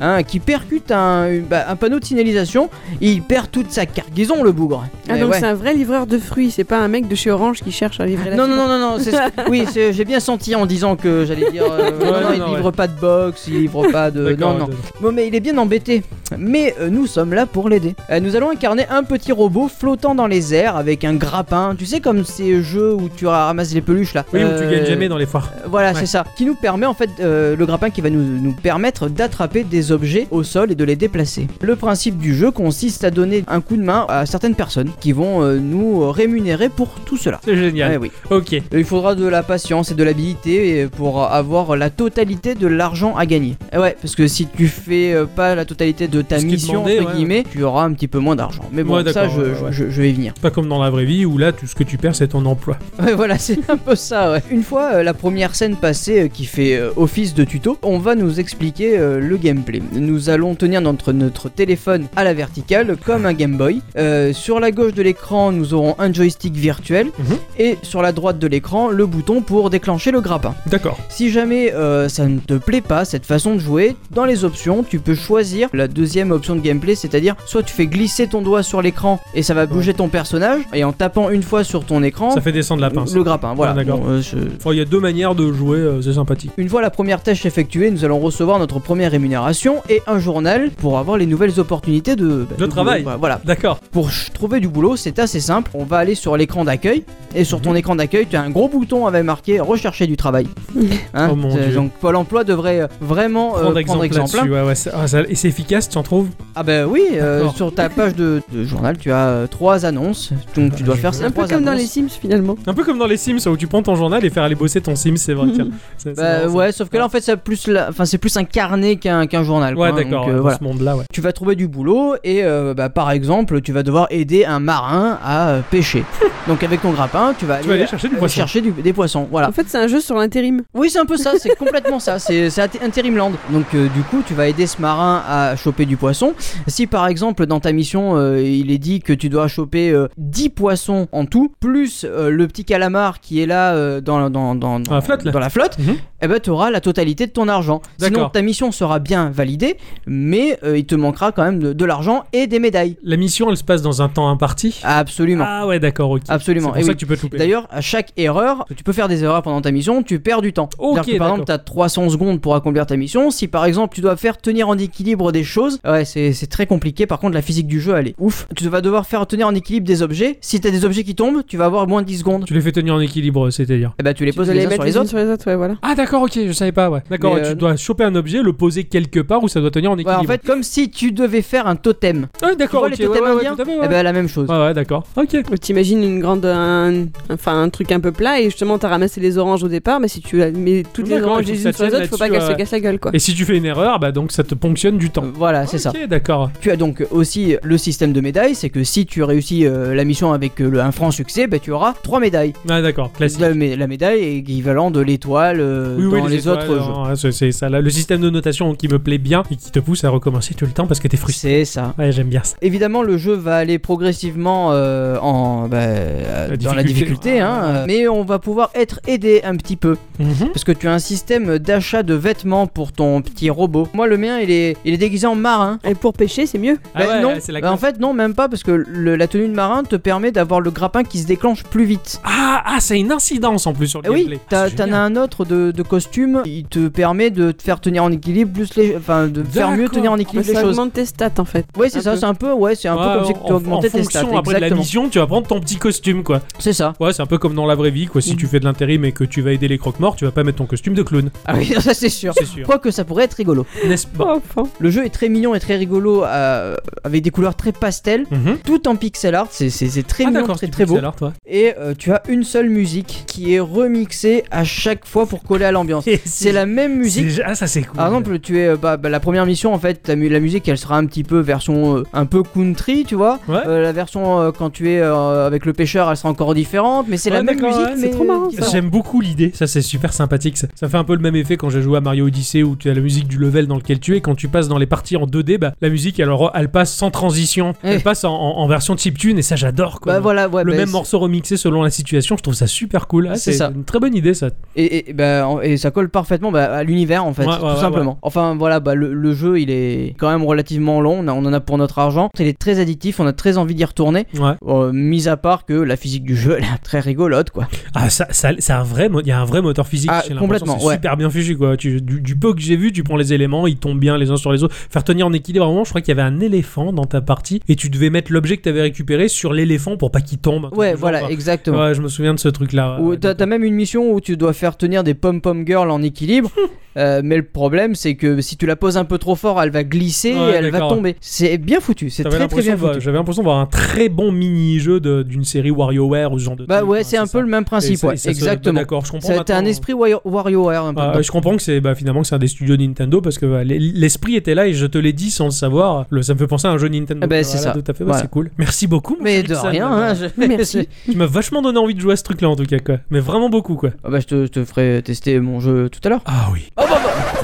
hein, qui percute un, bah, un panneau de signalisation, il perd toute sa cargaison, le bougre. Ah, donc ouais. c'est un vrai livreur de fruits, c'est pas un mec de chez Orange qui cherche à livrer la Non, non, non, non, non, c'est ce- oui, c'est- j'ai bien senti en disant que j'allais dire. euh, non, Ouais, non, non, il non, livre pas de box, il livre pas de. D'accord, Non, non. Bon, mais il est bien embêté. Mais euh, nous sommes là pour l'aider. Euh, nous allons incarner un petit robot flottant dans les airs avec un grappin. Tu sais, comme ces jeux où tu ramasses les peluches là. Oui, où tu Euh, gagnes jamais dans les foires. euh, Voilà, Ouais. c'est ça. Qui nous permet en fait, euh, le grappin qui va nous, nous permettre d'attraper des objets au sol et de les déplacer. Le principe du jeu consiste à donner un coup de main à certaines personnes qui vont euh, nous rémunérer pour tout cela. C'est génial. Ouais, oui. Ok. Il faudra de la patience et de l'habilité pour avoir la totalité de l'argent à gagner. Ouais, parce que si tu fais euh, pas la totalité de ta Ce mission, demandé, entre ouais. guillemets, tu auras un petit peu moins d'argent. Mais bon, Ouais, ça, je, ouais, ouais. je- je vais y venir. Pas comme dans la vraie vie où là, tout ce que tu perds, c'est ton emploi. Ouais, voilà, c'est un peu ça, ouais. Une fois euh, la première scène passée euh, qui fait euh, office de tuto, on va nous expliquer le gameplay. Nous allons tenir notre, notre téléphone à la verticale comme un Game Boy. Euh, sur la gauche de l'écran, nous aurons un joystick virtuel Mhm. et sur la droite de l'écran, le bouton pour déclencher le grappin. D'accord. Si jamais euh, ça ne te plaît pas cette façon de jouer, dans les options, tu peux choisir la deuxième option de gameplay, c'est-à-dire soit tu fais glisser ton doigt sur l'écran et ça va bouger ton personnage, et en tapant une fois sur ton écran, Ça fait descendre la pince. le grappin. Voilà. Ah, d'accord. Bon, euh, je- Enfin, il y a deux manières de jouer, c'est sympathique. Une fois la première tâche effectuée, nous allons recevoir notre première rémunération et un journal pour avoir les nouvelles opportunités de, bah, De travail. boulot. Voilà. D'accord. Pour trouver du boulot, c'est assez simple. On va aller sur l'écran d'accueil et sur Mhm. ton écran d'accueil, tu as un gros bouton avec marqué rechercher du travail. Hein, Oh mon Dieu. donc Pôle emploi devrait euh, vraiment euh, Prendre prendre exemple exemple. là-dessus. Ouais, ouais, c'est- ah, ça- et c'est efficace, tu en trouves? Ah bah oui, euh, sur ta page de, de journal, tu as euh, trois annonces. Donc tu dois faire ces Un peu comme dans les. Sims finalement. Un peu comme dans les Sims où tu prends ton journal et faire aller bosser ton Sims, c'est vrai. tiens. C'est Bah marrant, ouais, sauf que là en fait, c'est plus, la- enfin c'est plus un carnet qu'un qu'un journal. Ouais, d'accord. euh, voilà. ce monde-là, ouais. Tu vas trouver du boulot et euh, bah, par exemple tu vas devoir aider un marin à euh, pêcher. Donc avec ton grappin tu vas aller, Tu vas aller chercher du euh, poisson. chercher du- des poissons. Voilà. En fait, c'est un jeu sur l'intérim. Oui c'est un peu ça, c'est complètement ça, c'est Inter- Interimland. Donc euh, du coup tu vas aider ce marin à choper du poisson. Si par exemple dans ta mission euh, il est dit que tu dois choper euh, 10 poissons en tout, plus euh, le petit calamar qui est là euh, dans, dans, dans, Dans la flotte, dans la flotte, Mhm. eh ben tu auras la totalité de ton argent. Sinon ta mission sera bien validée, mais euh, il te manquera quand même de, de l'argent et des médailles. La mission, elle se passe dans un temps imparti. Absolument. Ah ouais, d'accord, ok. Absolument. C'est pour Et ça oui. que tu peux te louper. D'ailleurs, à chaque erreur, tu peux faire des erreurs pendant ta mission, tu perds du temps. Ok, que, par exemple, tu as 300 secondes pour accomplir ta mission. Si par exemple tu dois faire tenir en équilibre des choses, ouais, c'est c'est très compliqué. Par contre, la physique du jeu, elle est ouf. Tu vas devoir faire tenir en équilibre des objets. Si tu as des objets qui tombent, tu vas avoir moins de 10 secondes. Tu les fais tenir en équilibre, c'est-à-dire. Et bah, tu les Tu poses les les uns mettre sur les les autres. sur les autres, ouais, voilà. Ah d'accord, ok, je savais pas, ouais. D'accord, Mais, ouais, euh, tu dois choper un objet, le poser quelque part où ça doit tenir en Ouais, équilibre. en fait, comme si tu devais faire un totem. Ouais, Tu d'accord, vois les totems ouais, ouais, indiens tout à fait, Eh ouais. ben, la même chose. Ouais, ouais, d'accord. Ok. T'imagines une grande, un- enfin un truc un peu plat et justement t'as ramassé les oranges au départ, mais si tu la- mets toutes les D'accord, oranges les que ça unes sur les tienne autres, faut pas là-dessus, qu'elles se ouais. cassent la gueule quoi. Et si tu fais une erreur, bah donc ça te ponctionne du temps. Voilà, c'est ça. Ok, d'accord. Tu as donc aussi le système de médailles, c'est que si tu réussis euh, la mission avec euh, le- un franc succès, bah, tu auras trois médailles. Ah, d'accord, classique. La, mé- la médaille est équivalent de l'étoile euh, Oui, oui, dans les, autres étoiles, jeux. hein, c'est- c'est ça. là, le système de notation qui me plaît bien et qui te pousse à recommencer tout le temps parce que t'es frustré. C'est ça. Ouais, j'aime bien ça. Évidemment, le jeu va aller progressivement euh, en, bah, euh, dans la difficulté. hein, mais on va pouvoir être aidé un petit peu. Mhm. Parce que tu as un système d'achat de vêtements pour ton petit robot. Moi, le mien, il est, il est déguisé en marin. Et pour pêcher, c'est mieux. Ah Bah, ouais, non, ouais, c'est la Bah, en fait, non, même pas, parce que le- la tenue de marin te permet d'avoir le grappin qui se déclenche plus vite. Ah, ah, c'est une incidence en plus sur le Eh oui, gameplay. t'as- Ah, t'en as un autre de, de costume, il te permet de te faire tenir en équilibre plus les, enfin de faire mieux tenir en équilibre les ça choses. augmente tes stats en fait. Ouais, c'est un ça, peu. c'est un peu, ouais, c'est un Ouais, peu comme si en- tu en- augmentais en tes stats. fonction après de la mission, tu vas prendre ton petit costume quoi. C'est ça. Ouais, c'est un peu comme dans la vraie vie quoi. Si tu fais de l'intérim et que tu vas aider les croque-morts, tu vas pas mettre ton costume de clown. Ah oui, ça c'est sûr. Quoique ça pourrait être rigolo. N'est-ce pas? Oh, enfin. Le jeu est très mignon et très rigolo, euh, avec des couleurs très pastel, Mhm. tout en pixel art. C'est très Ah mignon, très c'est très beau. Et euh, tu as une seule musique qui est remixée à chaque fois pour coller à l'ambiance. C'est la même musique. Ah ça c'est cool. Par exemple, tu es euh, bah, bah, la première mission en fait, la, mu- la musique elle sera un petit peu version euh, un peu country, tu vois. Ouais. Euh, la version euh, quand tu es euh, avec le pêcheur, elle sera encore différente, mais c'est Ouais, la même musique. ouais, mais trop marrant. J'aime beaucoup l'idée, ça c'est super sympathique. Ça. ça fait un peu le même effet quand j'ai joué à Mario Odyssey où tu as la musique du level dans lequel tu es. Quand tu passes dans les parties en 2D, bah, la musique elle, re- elle passe sans transition, Eh. elle passe en, en- en version chiptune et ça j'adore quoi. Bah voilà, ouais, le bah, même morceau remixé selon la situation, je trouve ça super cool. Ah, C'est une très bonne idée ça. Et, et, bah, et ça colle parfaitement bah, à l'univers en fait, Ouais, tout ouais, ouais, simplement. Enfin voilà, bah, le, le jeu il est quand même relativement long, on, a- on en a pour notre argent. Il est très addictif, on a très envie d'y retourner. Ouais. Euh, mis à part que la physique du jeu elle est très rigolote quoi. Ah ça, ça, c'est un vrai, il y a un vrai moteur physique. Ah, complètement, c'est ouais. super bien fichu quoi. Tu- du, du peu que j'ai vu, tu prends les éléments, ils tombent bien les uns sur les autres. Faire tenir en équilibre, à un moment, je crois qu'il y avait un éléphant dans ta partie et tu devais mettre l'objet que tu avais récupéré sur l'éléphant pour pas qu'il tombe. Ouais, genre, voilà, exactement. Ouais, je me souviens de ce truc là. Ou t'as t'as même une mission où tu dois faire tenir des pom-pom girls en équilibre. euh, mais le problème, c'est que si tu la poses un peu trop fort, elle va glisser Ouais, et elle va tomber. C'est bien foutu, c'est très très bien foutu. J'avais l'impression d'avoir un très bon mini-jeu d'une série WarioWare ou ce genre de Bah truc, ouais, hein, c'est un peu le même principe, ouais, exactement. D'accord, je comprends. T'as un maintenant. esprit Wario- WarioWare un peu. Ah, je comprends que c'est bah, finalement que c'est un des studios Nintendo parce que bah, l'esprit était là et je te l'ai dit sans le savoir. Ça me fait penser à un jeu Nintendo. Ben, Voilà, c'est ça. Tout à fait, c'est cool. Merci beaucoup. mais de rien, hein, Merci. Tu m'as vachement donné envie de jouer à ce truc-là en tout cas quoi. Mais vraiment beaucoup quoi. Ah bah je te, je te ferai tester mon jeu tout à l'heure. Ah oui. Oh bah bah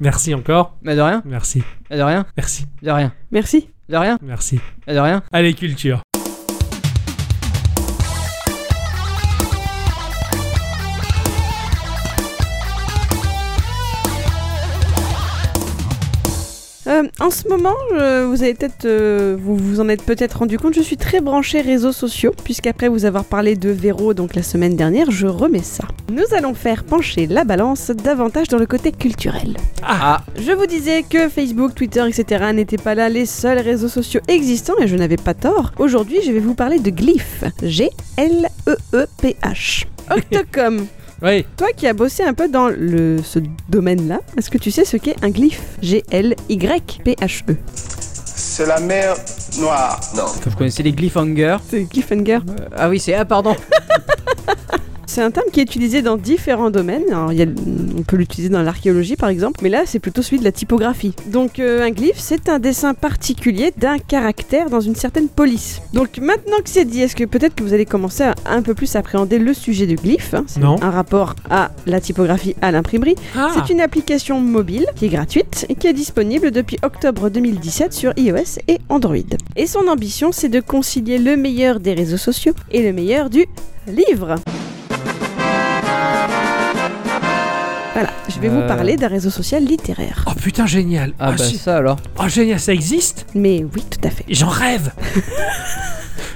Merci encore. Mais de rien, Merci. mais de rien, Merci. de rien, Merci. de rien, Merci. mais de rien. Allez culture. Euh, en ce moment, je- vous avez peut-être, euh, vous vous en êtes peut-être rendu compte, je suis très branchée réseaux sociaux, puisqu'après vous avoir parlé de Véro donc la semaine dernière, je remets ça. Nous allons faire pencher la balance davantage dans le côté culturel. Ah, Je vous disais que Facebook, Twitter, etc. n'étaient pas là les seuls réseaux sociaux existants et je n'avais pas tort. Aujourd'hui, je vais vous parler de Glyph. E G-L-E-E-P-H. Octocom. Oui. Toi qui as bossé un peu dans le, ce domaine-là, est-ce que tu sais ce qu'est un glyphe? G-L-Y-P-H-E. C'est la mer Noire. Non. je connaissais les Glyphangers. C'est Cliffhanger. Euh, ah oui, c'est ah pardon. C'est un terme qui est utilisé dans différents domaines. Alors, il y a- on peut l'utiliser dans l'archéologie par exemple, mais là c'est plutôt celui de la typographie. Donc euh, un glyphe, c'est un dessin particulier d'un caractère dans une certaine police. Donc maintenant que c'est dit, est-ce que peut-être que vous allez commencer à un peu plus appréhender le sujet du glyphe hein, C'est Non. un rapport à la typographie à l'imprimerie. Ah. C'est une application mobile qui est gratuite et qui est disponible depuis octobre 2017 sur iOS et Android. Et son ambition, c'est de concilier le meilleur des réseaux sociaux et le meilleur du livre. Voilà, je vais Euh. vous parler d'un réseau social littéraire. Oh putain génial. Ah bah si- ça alors? oh, génial, ça existe? Mais oui, tout à fait. J'en rêve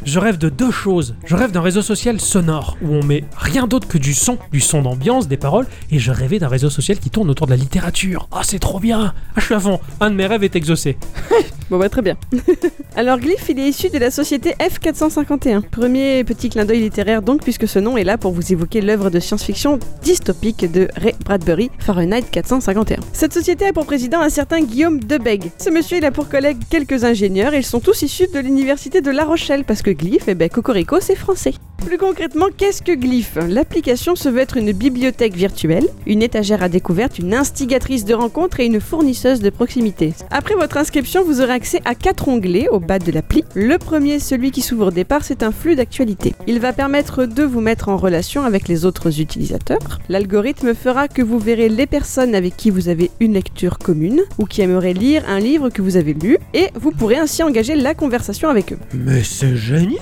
Je rêve de deux choses. Je rêve d'un réseau social sonore où on met rien d'autre que du son, du son d'ambiance, des paroles, et je rêvais d'un réseau social qui tourne autour de la littérature. Ah, c'est trop bien Ah, je suis à fond. Un de mes rêves est exaucé. Bon bah très bien. Alors Glyph, il est issu de la société F451. Premier petit clin d'œil littéraire donc, puisque ce nom est là pour vous évoquer l'œuvre de science-fiction dystopique de Ray Bradbury, Fahrenheit 451. Cette société a pour président un certain Guillaume Debeg. Ce monsieur, il a pour collègues quelques ingénieurs, et ils sont tous issus de l'université de La Rochelle, parce que Glyph, eh ben Cocorico, c'est français. Plus concrètement, qu'est-ce que Glyph? L'application se veut être une bibliothèque virtuelle, une étagère à découverte, une instigatrice de rencontres et une fournisseuse de proximité. Après votre inscription, vous aurez accès à quatre onglets au bas de l'appli. Le premier, celui qui s'ouvre au départ, c'est un flux d'actualité. Il va permettre de vous mettre en relation avec les autres utilisateurs. L'algorithme fera que vous verrez les personnes avec qui vous avez une lecture commune ou qui aimeraient lire un livre que vous avez lu et vous pourrez ainsi engager la conversation avec eux. Mais c'est génial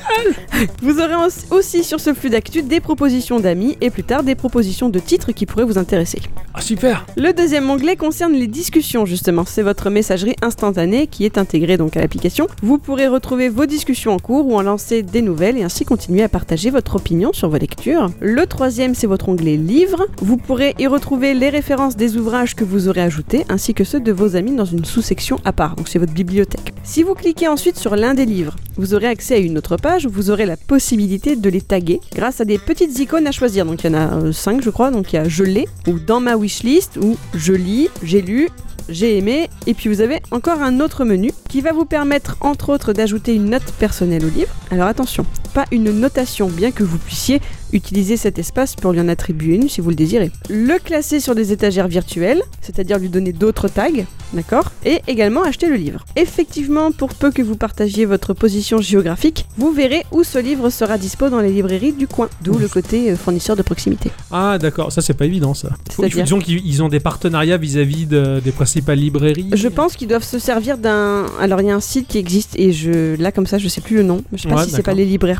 Vous aurez aussi- aussi sur ce flux d'actu des propositions d'amis et plus tard des propositions de titres qui pourraient vous intéresser. Ah super Le deuxième onglet concerne les discussions justement, c'est votre messagerie instantanée qui est intégrée donc à l'application. Vous pourrez retrouver vos discussions en cours ou en lancer des nouvelles et ainsi continuer à partager votre opinion sur vos lectures. Le troisième c'est votre onglet livres. Vous pourrez y retrouver les références des ouvrages que vous aurez ajoutés ainsi que ceux de vos amis dans une sous-section à part, donc c'est votre bibliothèque. Si vous cliquez ensuite sur l'un des livres, vous aurez accès à une autre page où vous aurez la possibilité de les taguer grâce à des petites icônes à choisir. Donc il y en a 5 je crois, donc il y a je l'ai ou dans ma wishlist ou je lis, j'ai lu, j'ai aimé, et puis vous avez encore un autre menu qui va vous permettre entre autres d'ajouter une note personnelle au livre. Alors attention, pas une notation, bien que vous puissiez utiliser cet espace pour lui en attribuer une si vous le désirez. Le classer sur des étagères virtuelles, c'est-à-dire lui donner d'autres tags, d'accord Et également acheter le livre. Effectivement, pour peu que vous partagiez votre position géographique, vous verrez où ce livre sera dispo dans les librairies du coin, d'où le côté euh, fournisseur de proximité. Ah d'accord, ça c'est pas évident ça. C'est-à-dire Disons qu'ils ils ont des partenariats vis-à-vis de- des principales librairies. Je pense qu'ils doivent se servir d'un. Alors il y a un site qui existe et je là comme ça je sais plus le nom. Je sais pas Ouais, si c'est pas d'accord.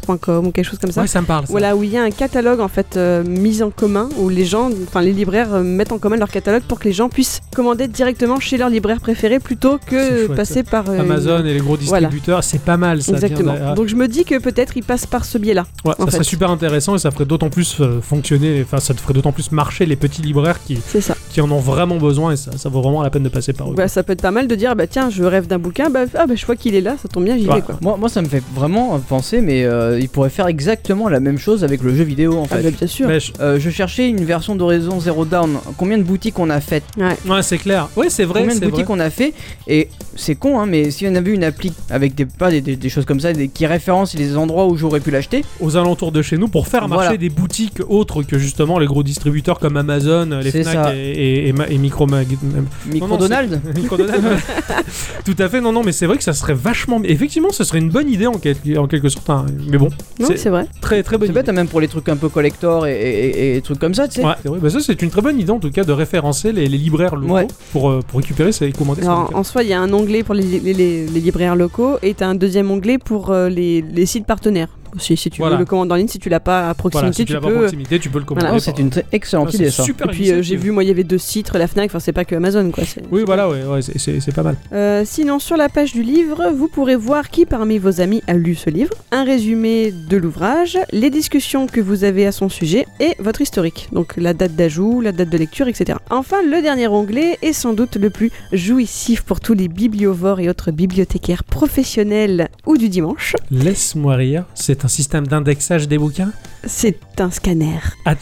leslibraires.com ou quelque chose comme ça. Ouais, ça me parle. Ça. Voilà où il y a un catalogue en fait euh, mis en commun où les gens, enfin les libraires euh, mettent en commun leur catalogue pour que les gens puissent commander directement chez leur libraire préféré plutôt que passer par euh, Amazon et les gros Voilà. distributeurs, c'est pas mal ça. Exactement. de- Donc je me dis que peut-être ils passent par ce biais-là. Ouais, ça serait super intéressant et ça ferait d'autant plus fonctionner, enfin ça te ferait d'autant plus marcher les petits libraires qui, ça. qui en ont vraiment besoin et ça, ça vaut vraiment la peine de passer par eux. Bah, ça peut être pas mal de dire bah tiens je rêve d'un bouquin bah ah bah je vois qu'il est là ça tombe bien j'y vais Ouais. quoi. Moi, moi, ça me fait vraiment penser, mais euh, il pourrait faire exactement la même chose avec le jeu vidéo en Ah fait. bah bien sûr. Mais je- Euh, je cherchais une version d'Horizon Zero Dawn. Combien de boutiques on a faites Ouais. Ouais, c'est clair. Ouais, c'est vrai. Combien de vrai. boutiques on a fait Et c'est con, hein, mais si on avait une appli avec des pas des, des- des choses comme ça, des, qui référencent les endroits où j'aurais pu l'acheter, Aux alentours de chez nous pour faire marcher Voilà. des boutiques autres que justement les gros distributeurs comme Amazon, les Fnac ça. et, et, et, et Micro Mag- Micro non, Donald. Tout à fait, non, non, mais c'est vrai que ça serait vachement. Effectivement, ce serait une bonne idée en, quel- en quelque sorte. hein. Mais bon, c'est vrai. très très bonne C'est idée. bête, même pour les trucs un peu collector et, et- et- et trucs comme ça, tu sais. Ouais, c'est vrai. Bah, ça, c'est une très bonne idée en tout cas de référencer les, les libraires locaux Ouais. pour, euh, pour récupérer ces commandes. Alors, en soi, il y a un onglet pour les, les- les- les libraires locaux et tu as un deuxième onglet pour euh, les, les sites partenaires. Si, si tu Voilà. veux le commander en ligne, si tu l'as pas à proximité, Voilà, si tu pas peux. proximité, tu peux le commander. Voilà. Oh, c'est une très excellente Ah, idée ça. super Et puis euh, j'ai vu, moi, il y avait deux sites, la Fnac, enfin, c'est pas que Amazon quoi. c'est- Oui, voilà, ouais, ouais, c'est- c'est c'est pas mal. Euh, sinon, sur la page du livre, vous pourrez voir qui parmi vos amis a lu ce livre, un résumé de l'ouvrage, les discussions que vous avez à son sujet et votre historique, donc la date d'ajout, la date de lecture, etc. Enfin, le dernier onglet est sans doute le plus jouissif pour tous les bibliovores et autres bibliothécaires professionnels ou du dimanche. Laisse-moi rire, c'est un système d'indexage des bouquins C'est un scanner. Ah,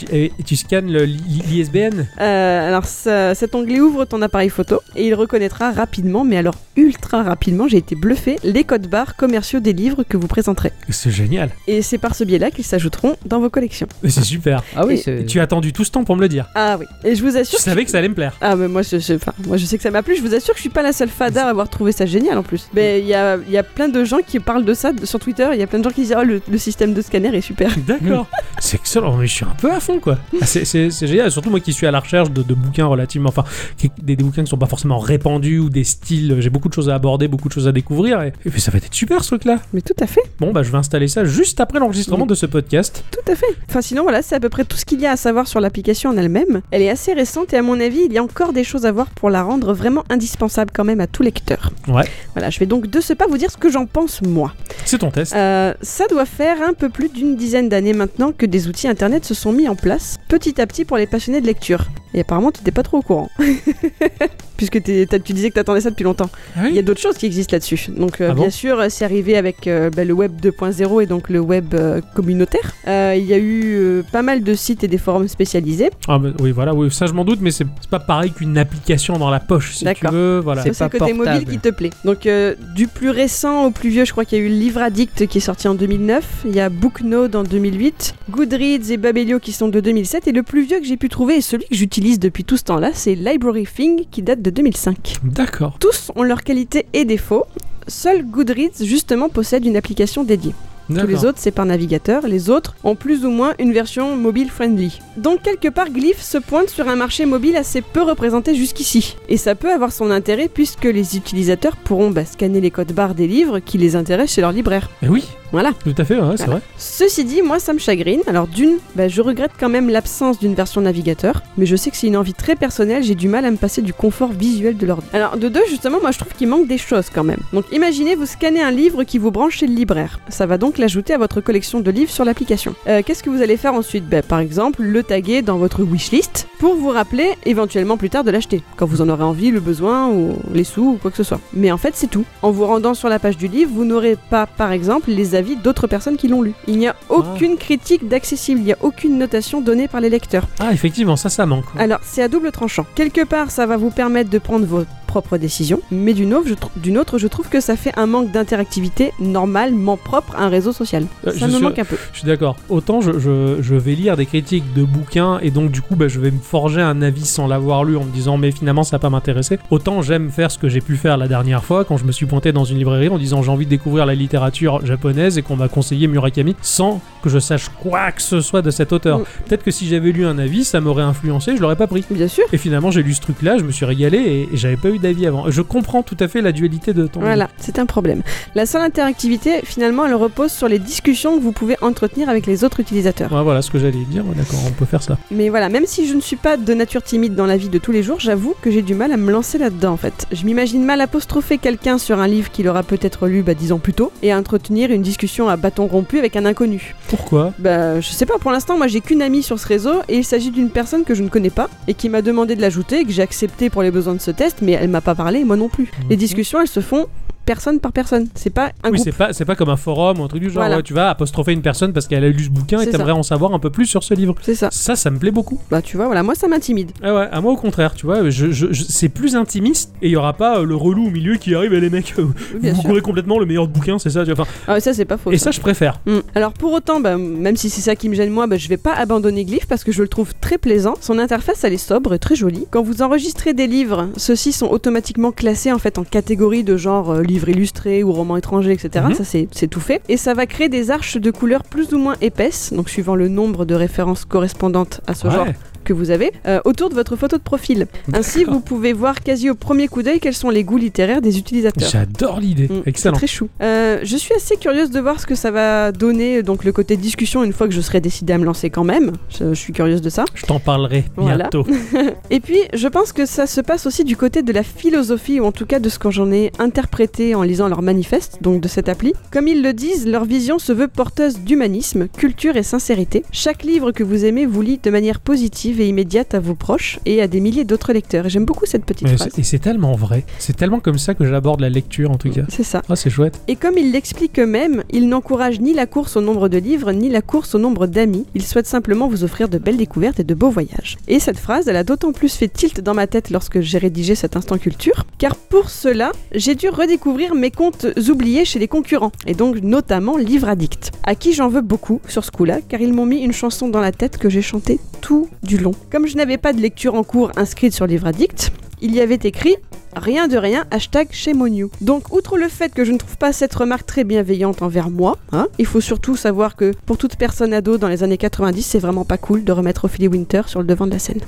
tu, scannes le- l'ISBN Euh, alors ça- cet onglet ouvre ton appareil photo et il reconnaîtra rapidement, mais alors ultra rapidement, j'ai été bluffé, les codes barres commerciaux des livres que vous présenterez. C'est génial. Et c'est par ce biais-là qu'ils s'ajouteront dans vos collections. C'est super. Ah oui, Et- c'est. Et tu as attendu tout ce temps pour me le dire. Ah oui. Et je vous Tu assure. que- savais que ça allait me plaire. Ah mais moi je, je- enfin, moi je sais que ça m'a plu, je vous assure que je suis pas la seule fada à avoir trouvé ça génial en plus. Mais il y a, y a plein de gens qui parlent de ça sur Twitter, il y a plein de gens qui disent oh le, le système de scanner est super. D'accord. c'est excellent. Mais je suis un peu à fond, quoi. Ah, c'est- c'est c'est génial. Surtout moi qui suis à la recherche de, de bouquins relativement. Enfin, qui- des, des bouquins qui sont pas forcément répandus ou des styles. J'ai beaucoup de choses à aborder, beaucoup de choses à découvrir. Et, et ça va être super ce truc-là. Mais tout à fait, Bon, bah je vais installer ça juste après l'enregistrement de ce podcast. tout à fait. Enfin sinon voilà, c'est à peu près tout ce qu'il y a à savoir sur l'application en elle-même. Elle est assez récente et à mon avis il y a encore des choses à voir pour la rendre vraiment indispensable quand même à tout lecteur. Ouais. Voilà, je vais donc de ce pas vous dire ce que j'en pense moi. C'est ton test. Euh, ça doit faire un peu plus d'une dizaine d'années maintenant que des outils internet se sont mis en place petit à petit pour les passionnés de lecture. Et apparemment, tu n'étais pas trop au courant. puisque tu disais que t'attendais ça depuis longtemps. Ah oui Il y a d'autres choses qui existent là-dessus. Donc, euh, Ah bon bien sûr, euh, c'est arrivé avec euh, bah, le web 2.0 et donc le web euh, communautaire. Euh, il y a eu euh, pas mal de sites et des forums spécialisés. Ah, bah, oui, voilà, oui, ça je m'en doute, mais c'est pas pareil qu'une application dans la poche, si tu D'accord. veux. Voilà. C'est le côté portable. mobile qui te plaît. Donc, euh, du plus récent au plus vieux, je crois qu'il y a eu Livre Addict qui est sorti en 2009. Il y a Booknode en 2008. Goodreads et Babelio qui sont de 2007. Et le plus vieux que j'ai pu trouver et celui que j'utilise depuis tout ce temps-là, c'est Library Thing qui date de 2005. D'accord. Tous ont leurs qualités et défauts. Seul Goodreads, justement, possède une application dédiée. Tous les autres, c'est par navigateur. Les autres ont plus ou moins une version mobile friendly. Donc, quelque part, Glyph se pointe sur un marché mobile assez peu représenté jusqu'ici. Et ça peut avoir son intérêt puisque les utilisateurs pourront bah, scanner les codes barres des livres qui les intéressent chez leur libraire. Eh oui, Voilà. tout à fait, ouais, c'est vrai. Ceci dit, moi ça me chagrine. Alors d'une, bah, je regrette quand même l'absence d'une version navigateur, mais je sais que c'est une envie très personnelle, j'ai du mal à me passer du confort visuel de l'ordi. Alors de deux, justement, moi je trouve qu'il manque des choses quand même. Donc imaginez, vous scannez un livre qui vous branche chez le libraire. Ça va donc l'ajouter à votre collection de livres sur l'application. Euh, Qu'est-ce que vous allez faire ensuite? Bah, Par exemple, le taguer dans votre wishlist pour vous rappeler éventuellement plus tard de l'acheter, quand vous en aurez envie, le besoin, ou les sous, ou quoi que ce soit. Mais en fait, c'est tout. En vous rendant sur la page du livre, vous n'aurez pas, par exemple, les d'autres personnes qui l'ont lu. Il n'y a aucune critique d'accessible, il n'y a aucune notation donnée par les lecteurs. Ah, effectivement, ça, ça manque. Alors, c'est à double tranchant. Quelque part, ça va vous permettre de prendre vos propres décisions, mais d'une autre, d'une autre, je trouve que ça fait un manque d'interactivité normalement propre à un réseau social. Euh, ça me suis- manque un peu. Je suis d'accord. Autant je, je- je vais lire des critiques de bouquins et donc du coup bah, je vais me forger un avis sans l'avoir lu en me disant mais finalement ça va pas m'intéresser. Autant j'aime faire ce que j'ai pu faire la dernière fois quand je me suis pointé dans une librairie en disant j'ai envie de découvrir la littérature japonaise et qu'on m'a conseillé Murakami sans que je sache quoi que ce soit de cet auteur. Mm. Peut-être que si j'avais lu un avis ça m'aurait influencé, je l'aurais pas pris. Bien sûr. Et finalement j'ai lu ce truc là, je me suis régalé et, et j'avais pas eu d'avis avant. Je comprends tout à fait la dualité de ton Voilà, c'est un problème. La seule interactivité, finalement, elle repose sur les discussions que vous pouvez entretenir avec les autres utilisateurs. Ouais, voilà ce que j'allais dire, Ouais, d'accord, on peut faire ça. Mais voilà, même si je ne suis pas de nature timide dans la vie de tous les jours, j'avoue que j'ai du mal à me lancer là-dedans en fait. Je m'imagine mal apostropher quelqu'un sur un livre qu'il aura peut-être lu bah, dix ans plus tôt et à entretenir une discussion à bâton rompu avec un inconnu. Pourquoi? Bah, je sais pas, pour l'instant, moi j'ai qu'une amie sur ce réseau et il s'agit d'une personne que je ne connais pas et qui m'a demandé de l'ajouter et que j'ai accepté pour les besoins de ce test, mais elle m'a pas parlé moi non plus. Les Mhm. discussions, elles se font personne par personne. C'est pas un Oui, groupe. c'est pas, c'est pas comme un forum ou un truc du genre. Voilà. ouais, tu vas apostropher une personne parce qu'elle a lu ce bouquin et t'aimerais en savoir un peu plus sur ce livre. C'est ça. Ça, ça me plaît beaucoup. Bah, tu vois, voilà, moi ça m'intimide. Ah ouais, à moi au contraire, tu vois, je, je- je- c'est plus intimiste et il y aura pas euh, le relou au milieu qui arrive et les mecs, euh, vous courez complètement le meilleur bouquin, c'est ça. tu vois, enfin, Ah, ça c'est pas faux. et ça, je préfère. Mm. Alors pour autant, bah, même si c'est ça qui me gêne moi, bah, je vais pas abandonner Glyph parce que je le trouve très plaisant. Son interface elle est sobre et très jolie. Quand vous enregistrez des livres, ceux-ci sont automatiquement classés en fait en catégories de genre euh, livre illustré ou roman étranger, etc. Mhm. Ça c'est c'est tout fait. Et ça va créer des arches de couleurs plus ou moins épaisses, donc suivant le nombre de références correspondantes à ce Ouais. genre que vous avez, euh, autour de votre photo de profil. Ainsi vous pouvez voir quasi au premier coup d'œil quels sont les goûts littéraires des utilisateurs. J'adore l'idée. Mm, Excellent. Très chou. Euh, je suis assez curieuse de voir ce que ça va donner, donc le côté discussion, une fois que je serai décidée à me lancer quand même. Je, je suis curieuse de ça. Je t'en parlerai Voilà. bientôt. Et puis, je pense que ça se passe aussi du côté de la philosophie, ou en tout cas de ce que j'en ai interprété en lisant leur manifeste, donc de cette appli. Comme ils le disent, leur vision se veut porteuse d'humanisme, culture et sincérité. Chaque livre que vous aimez vous lie de manière positive et immédiate à vos proches et à des milliers d'autres lecteurs. Et j'aime beaucoup cette petite Mais phrase. et c'est tellement vrai. C'est tellement comme ça que j'aborde la lecture en tout cas. C'est ça. Ah, c'est chouette. Et comme ils l'expliquent eux-mêmes, ils n'encouragent ni la course au nombre de livres, ni la course au nombre d'amis. Ils souhaitent simplement vous offrir de belles découvertes et de beaux voyages. Et cette phrase, elle a d'autant plus fait tilt dans ma tête lorsque j'ai rédigé cet instant culture, car pour cela, j'ai dû redécouvrir mes comptes oubliés chez les concurrents, et donc notamment Livre Addict, à qui j'en veux beaucoup sur ce coup-là, car ils m'ont mis une chanson dans la tête que j'ai chantée tout du long. Comme je n'avais pas de lecture en cours inscrite sur Livre Addict, il y avait écrit Rien de rien, hashtag you. Donc, outre le fait que je ne trouve pas cette remarque très bienveillante envers moi, hein, il faut surtout savoir que pour toute personne ado dans les années 90, c'est vraiment pas cool de remettre Ophélie Winter sur le devant de la scène.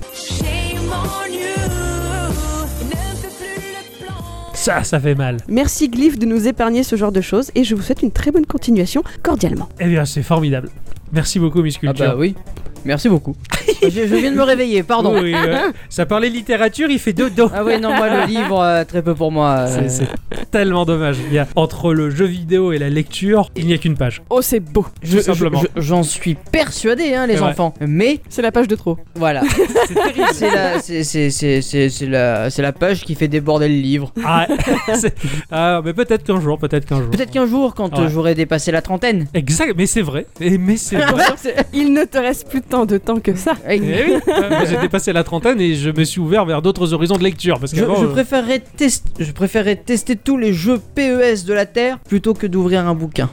Ça, ça fait mal. Merci Glyph de nous épargner ce genre de choses et je vous souhaite une très bonne continuation, cordialement. Eh bien, c'est formidable. Merci beaucoup, Miss Ah Culture. bah oui. Merci beaucoup. je, je viens de me réveiller, pardon. Oui. Ça parlait littérature, il fait dodo. Ah ouais, non, moi le livre, euh, très peu pour moi. euh. C'est tellement dommage. Il y a, entre le jeu vidéo et la lecture, il n'y a qu'une page. Oh, c'est beau. Je- tout simplement. je- J'en suis persuadé, hein, les enfants. Mais C'est la page de trop. voilà, C'est terrible. c'est la, la, la page qui fait déborder le livre. Ah, ah, mais peut-être qu'un jour, peut-être qu'un jour. Peut-être qu'un jour, quand Ouais. euh, j'aurai dépassé la trentaine. Exact, mais c'est vrai. Mais c'est vrai. Il ne te reste plus tant de temps que ça. Eh oui, moi, j'ai dépassé la trentaine et je me suis ouvert vers d'autres horizons de lecture. Parce Je, qu'avant, je euh, préférerais test- je préférerais tester tous les jeux PES de la Terre plutôt que d'ouvrir un bouquin.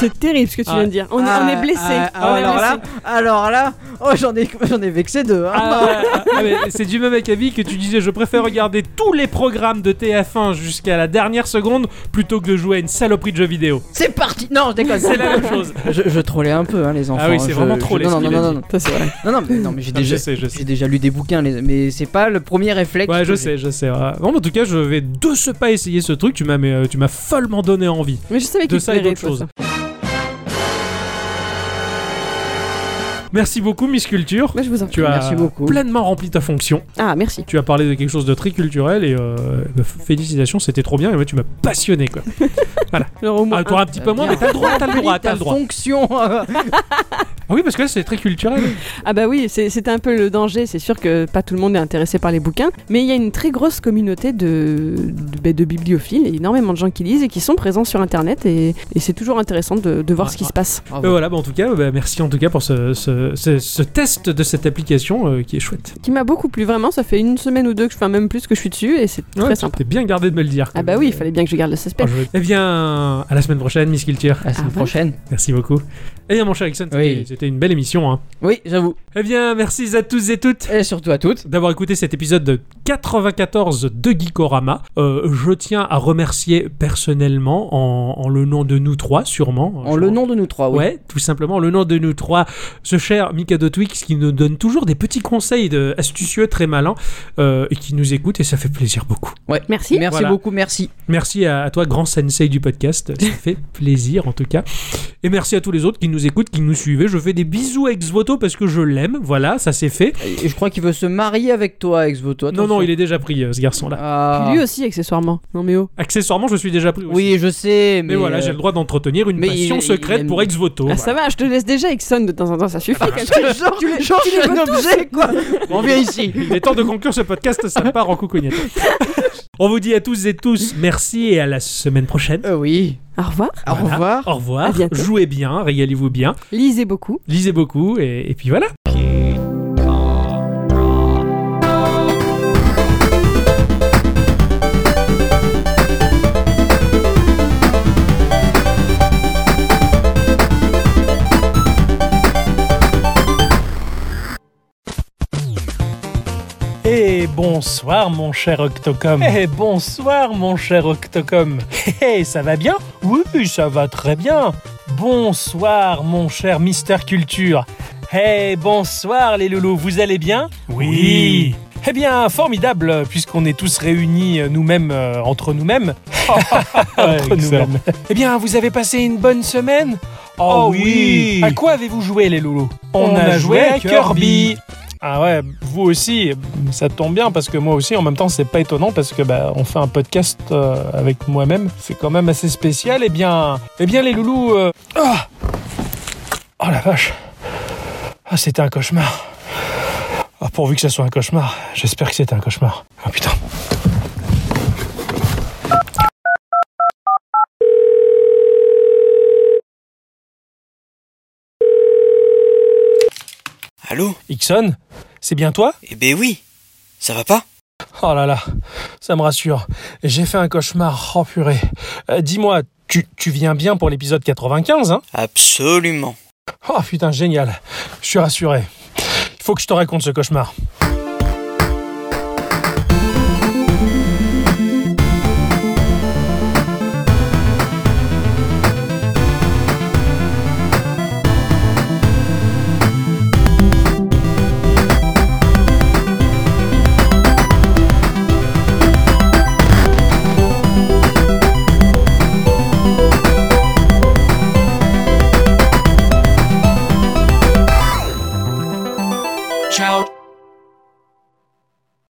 C'est terrible ce que tu Ah. viens de dire. On, est- on est blessé. Ah, ah, alors blessé. là, alors là, oh j'en ai, j'en ai vexé deux. hein. Ah, ah, ah, c'est du même avis que tu disais je préfère regarder tous les programmes de TF1 jusqu'à la dernière seconde plutôt que de jouer à une saloperie de jeux vidéo. C'est parti. Non, je déconne. C'est la même chose. Je, je trollais un peu, hein, les enfants. Ah oui, c'est Je- vraiment je- trollé Non, ce non, non, non, non. Ça, c'est vrai. Non, non, mais, non, mais j'ai Ah, je déjà, sais, je sais. j'ai déjà lu des bouquins, les- mais c'est pas le premier réflexe. Ouais, je sais, je sais. ouais. Bon, en tout cas, je vais de ce pas essayer ce truc. Tu m'as, mais, euh, tu m'as follement donné envie. Mais je savais De ça et d'autres choses. Merci beaucoup, Miss Culture. Je vous en Tu prie. as Merci beaucoup. pleinement rempli ta fonction. Ah, merci. Tu as parlé de quelque chose de très culturel et euh, bah, félicitations, c'était trop bien. Et ouais, tu m'as passionné quoi. Alors, au moins, Ah, toi un petit peu moins, mais t'as le droit, t'as le droit, t'as Ta le droit. fonction. Ah oui, parce que là c'est très culturel. Ah bah oui, c'est- c'était un peu le danger. C'est sûr que pas tout le monde est intéressé par les bouquins, mais il y a une très grosse communauté de, de, bah, de bibliophiles, et énormément de gens qui lisent et qui sont présents sur Internet, et, et c'est toujours intéressant de, de voir Ah, ce qui se passe. Euh, voilà, bah, en tout cas, bah, merci en tout cas pour ce, ce- ce- ce test de cette application euh, qui est chouette. Qui m'a beaucoup plu, vraiment. Ça fait une semaine ou deux que je fais même plus que je suis dessus, et c'est Ouais, très tu sympa. t'es bien gardé de me le dire. Ah bah oui, il fallait bien que je garde le Oh, suspense. je- Eh bien, à la semaine prochaine, Miss Culture. La semaine Ah, prochaine. Merci beaucoup. Eh bien, mon cher Ixon, c'était Oui. c'était une belle émission. Hein. Oui, j'avoue. Eh bien, merci à tous et toutes. Et surtout à toutes. d'avoir écouté cet épisode de 94 de Geekorama. Euh, je tiens à remercier personnellement, en, en le nom de nous trois, sûrement. En le nom de nous trois, oui. Ouais, tout simplement, en le nom de nous trois, ce cher Mikado Twix qui nous donne toujours des petits conseils de, astucieux, très malins, euh, et qui nous écoute, et ça fait plaisir beaucoup. Ouais. Merci. Merci Voilà. beaucoup, merci. Merci à, à toi, grand sensei du podcast, ça fait plaisir en tout cas. Et merci à tous les autres qui nous écoutent, qui nous suivent. Je fais des bisous à Exvoto parce que je l'aime, voilà, ça c'est fait. Et je crois qu'il veut se marier avec toi, Exvoto. Non, non, il est déjà pris, euh, ce garçon-là. Ah. Lui aussi, accessoirement. Non mais oh. Accessoirement, je suis déjà pris aussi. Oui, je sais, mais. Mais voilà, euh, j'ai le droit d'entretenir une mais passion il- secrète il aime- pour Ex-Voto. Ah, ça va, je te laisse déjà Ixon de temps en temps, ça suffit. Genre, tu les- genre, tu je les suis un objet, quoi. On vient ici. Il est temps de conclure ce podcast, ça part en coucougnette. On vous dit à tous et tous merci et à la semaine prochaine. Euh, oui. Au revoir. Au Voilà. revoir. Au revoir. À bientôt. Jouez bien, régalez-vous bien, Lisez beaucoup. lisez beaucoup et, et puis voilà. Eh bonsoir mon cher Octocom. Eh bonsoir mon cher Octocom. Eh ça va bien? Oui, ça va très bien. Bonsoir mon cher Mister Culture. Eh bonsoir les loulous, vous allez bien? Oui. Eh bien, formidable, puisqu'on est tous réunis euh, nous-mêmes euh, entre nous-mêmes. entre nous-mêmes. Eh bien, vous avez passé une bonne semaine? Oh, oui. À quoi avez-vous joué les loulous? On, a, joué à Kirby. Ah ouais, vous aussi, ça tombe bien parce que moi aussi, en même temps, c'est pas étonnant parce que bah, on fait un podcast euh, avec moi-même. C'est quand même assez spécial. Eh bien, eh bien les loulous. euh, Ah oh la vache. Ah, c'était un cauchemar. Ah, pourvu que ça soit un cauchemar. J'espère que c'était un cauchemar. Oh putain. Allô Ixon, c'est bien toi? Eh ben oui, ça va pas? Oh là là, ça me rassure. J'ai fait un cauchemar. Oh purée. Euh, Dis-moi, tu, tu viens bien pour l'épisode 95, hein? Absolument. Oh putain, génial. Je suis rassuré. Il faut que je te raconte ce cauchemar.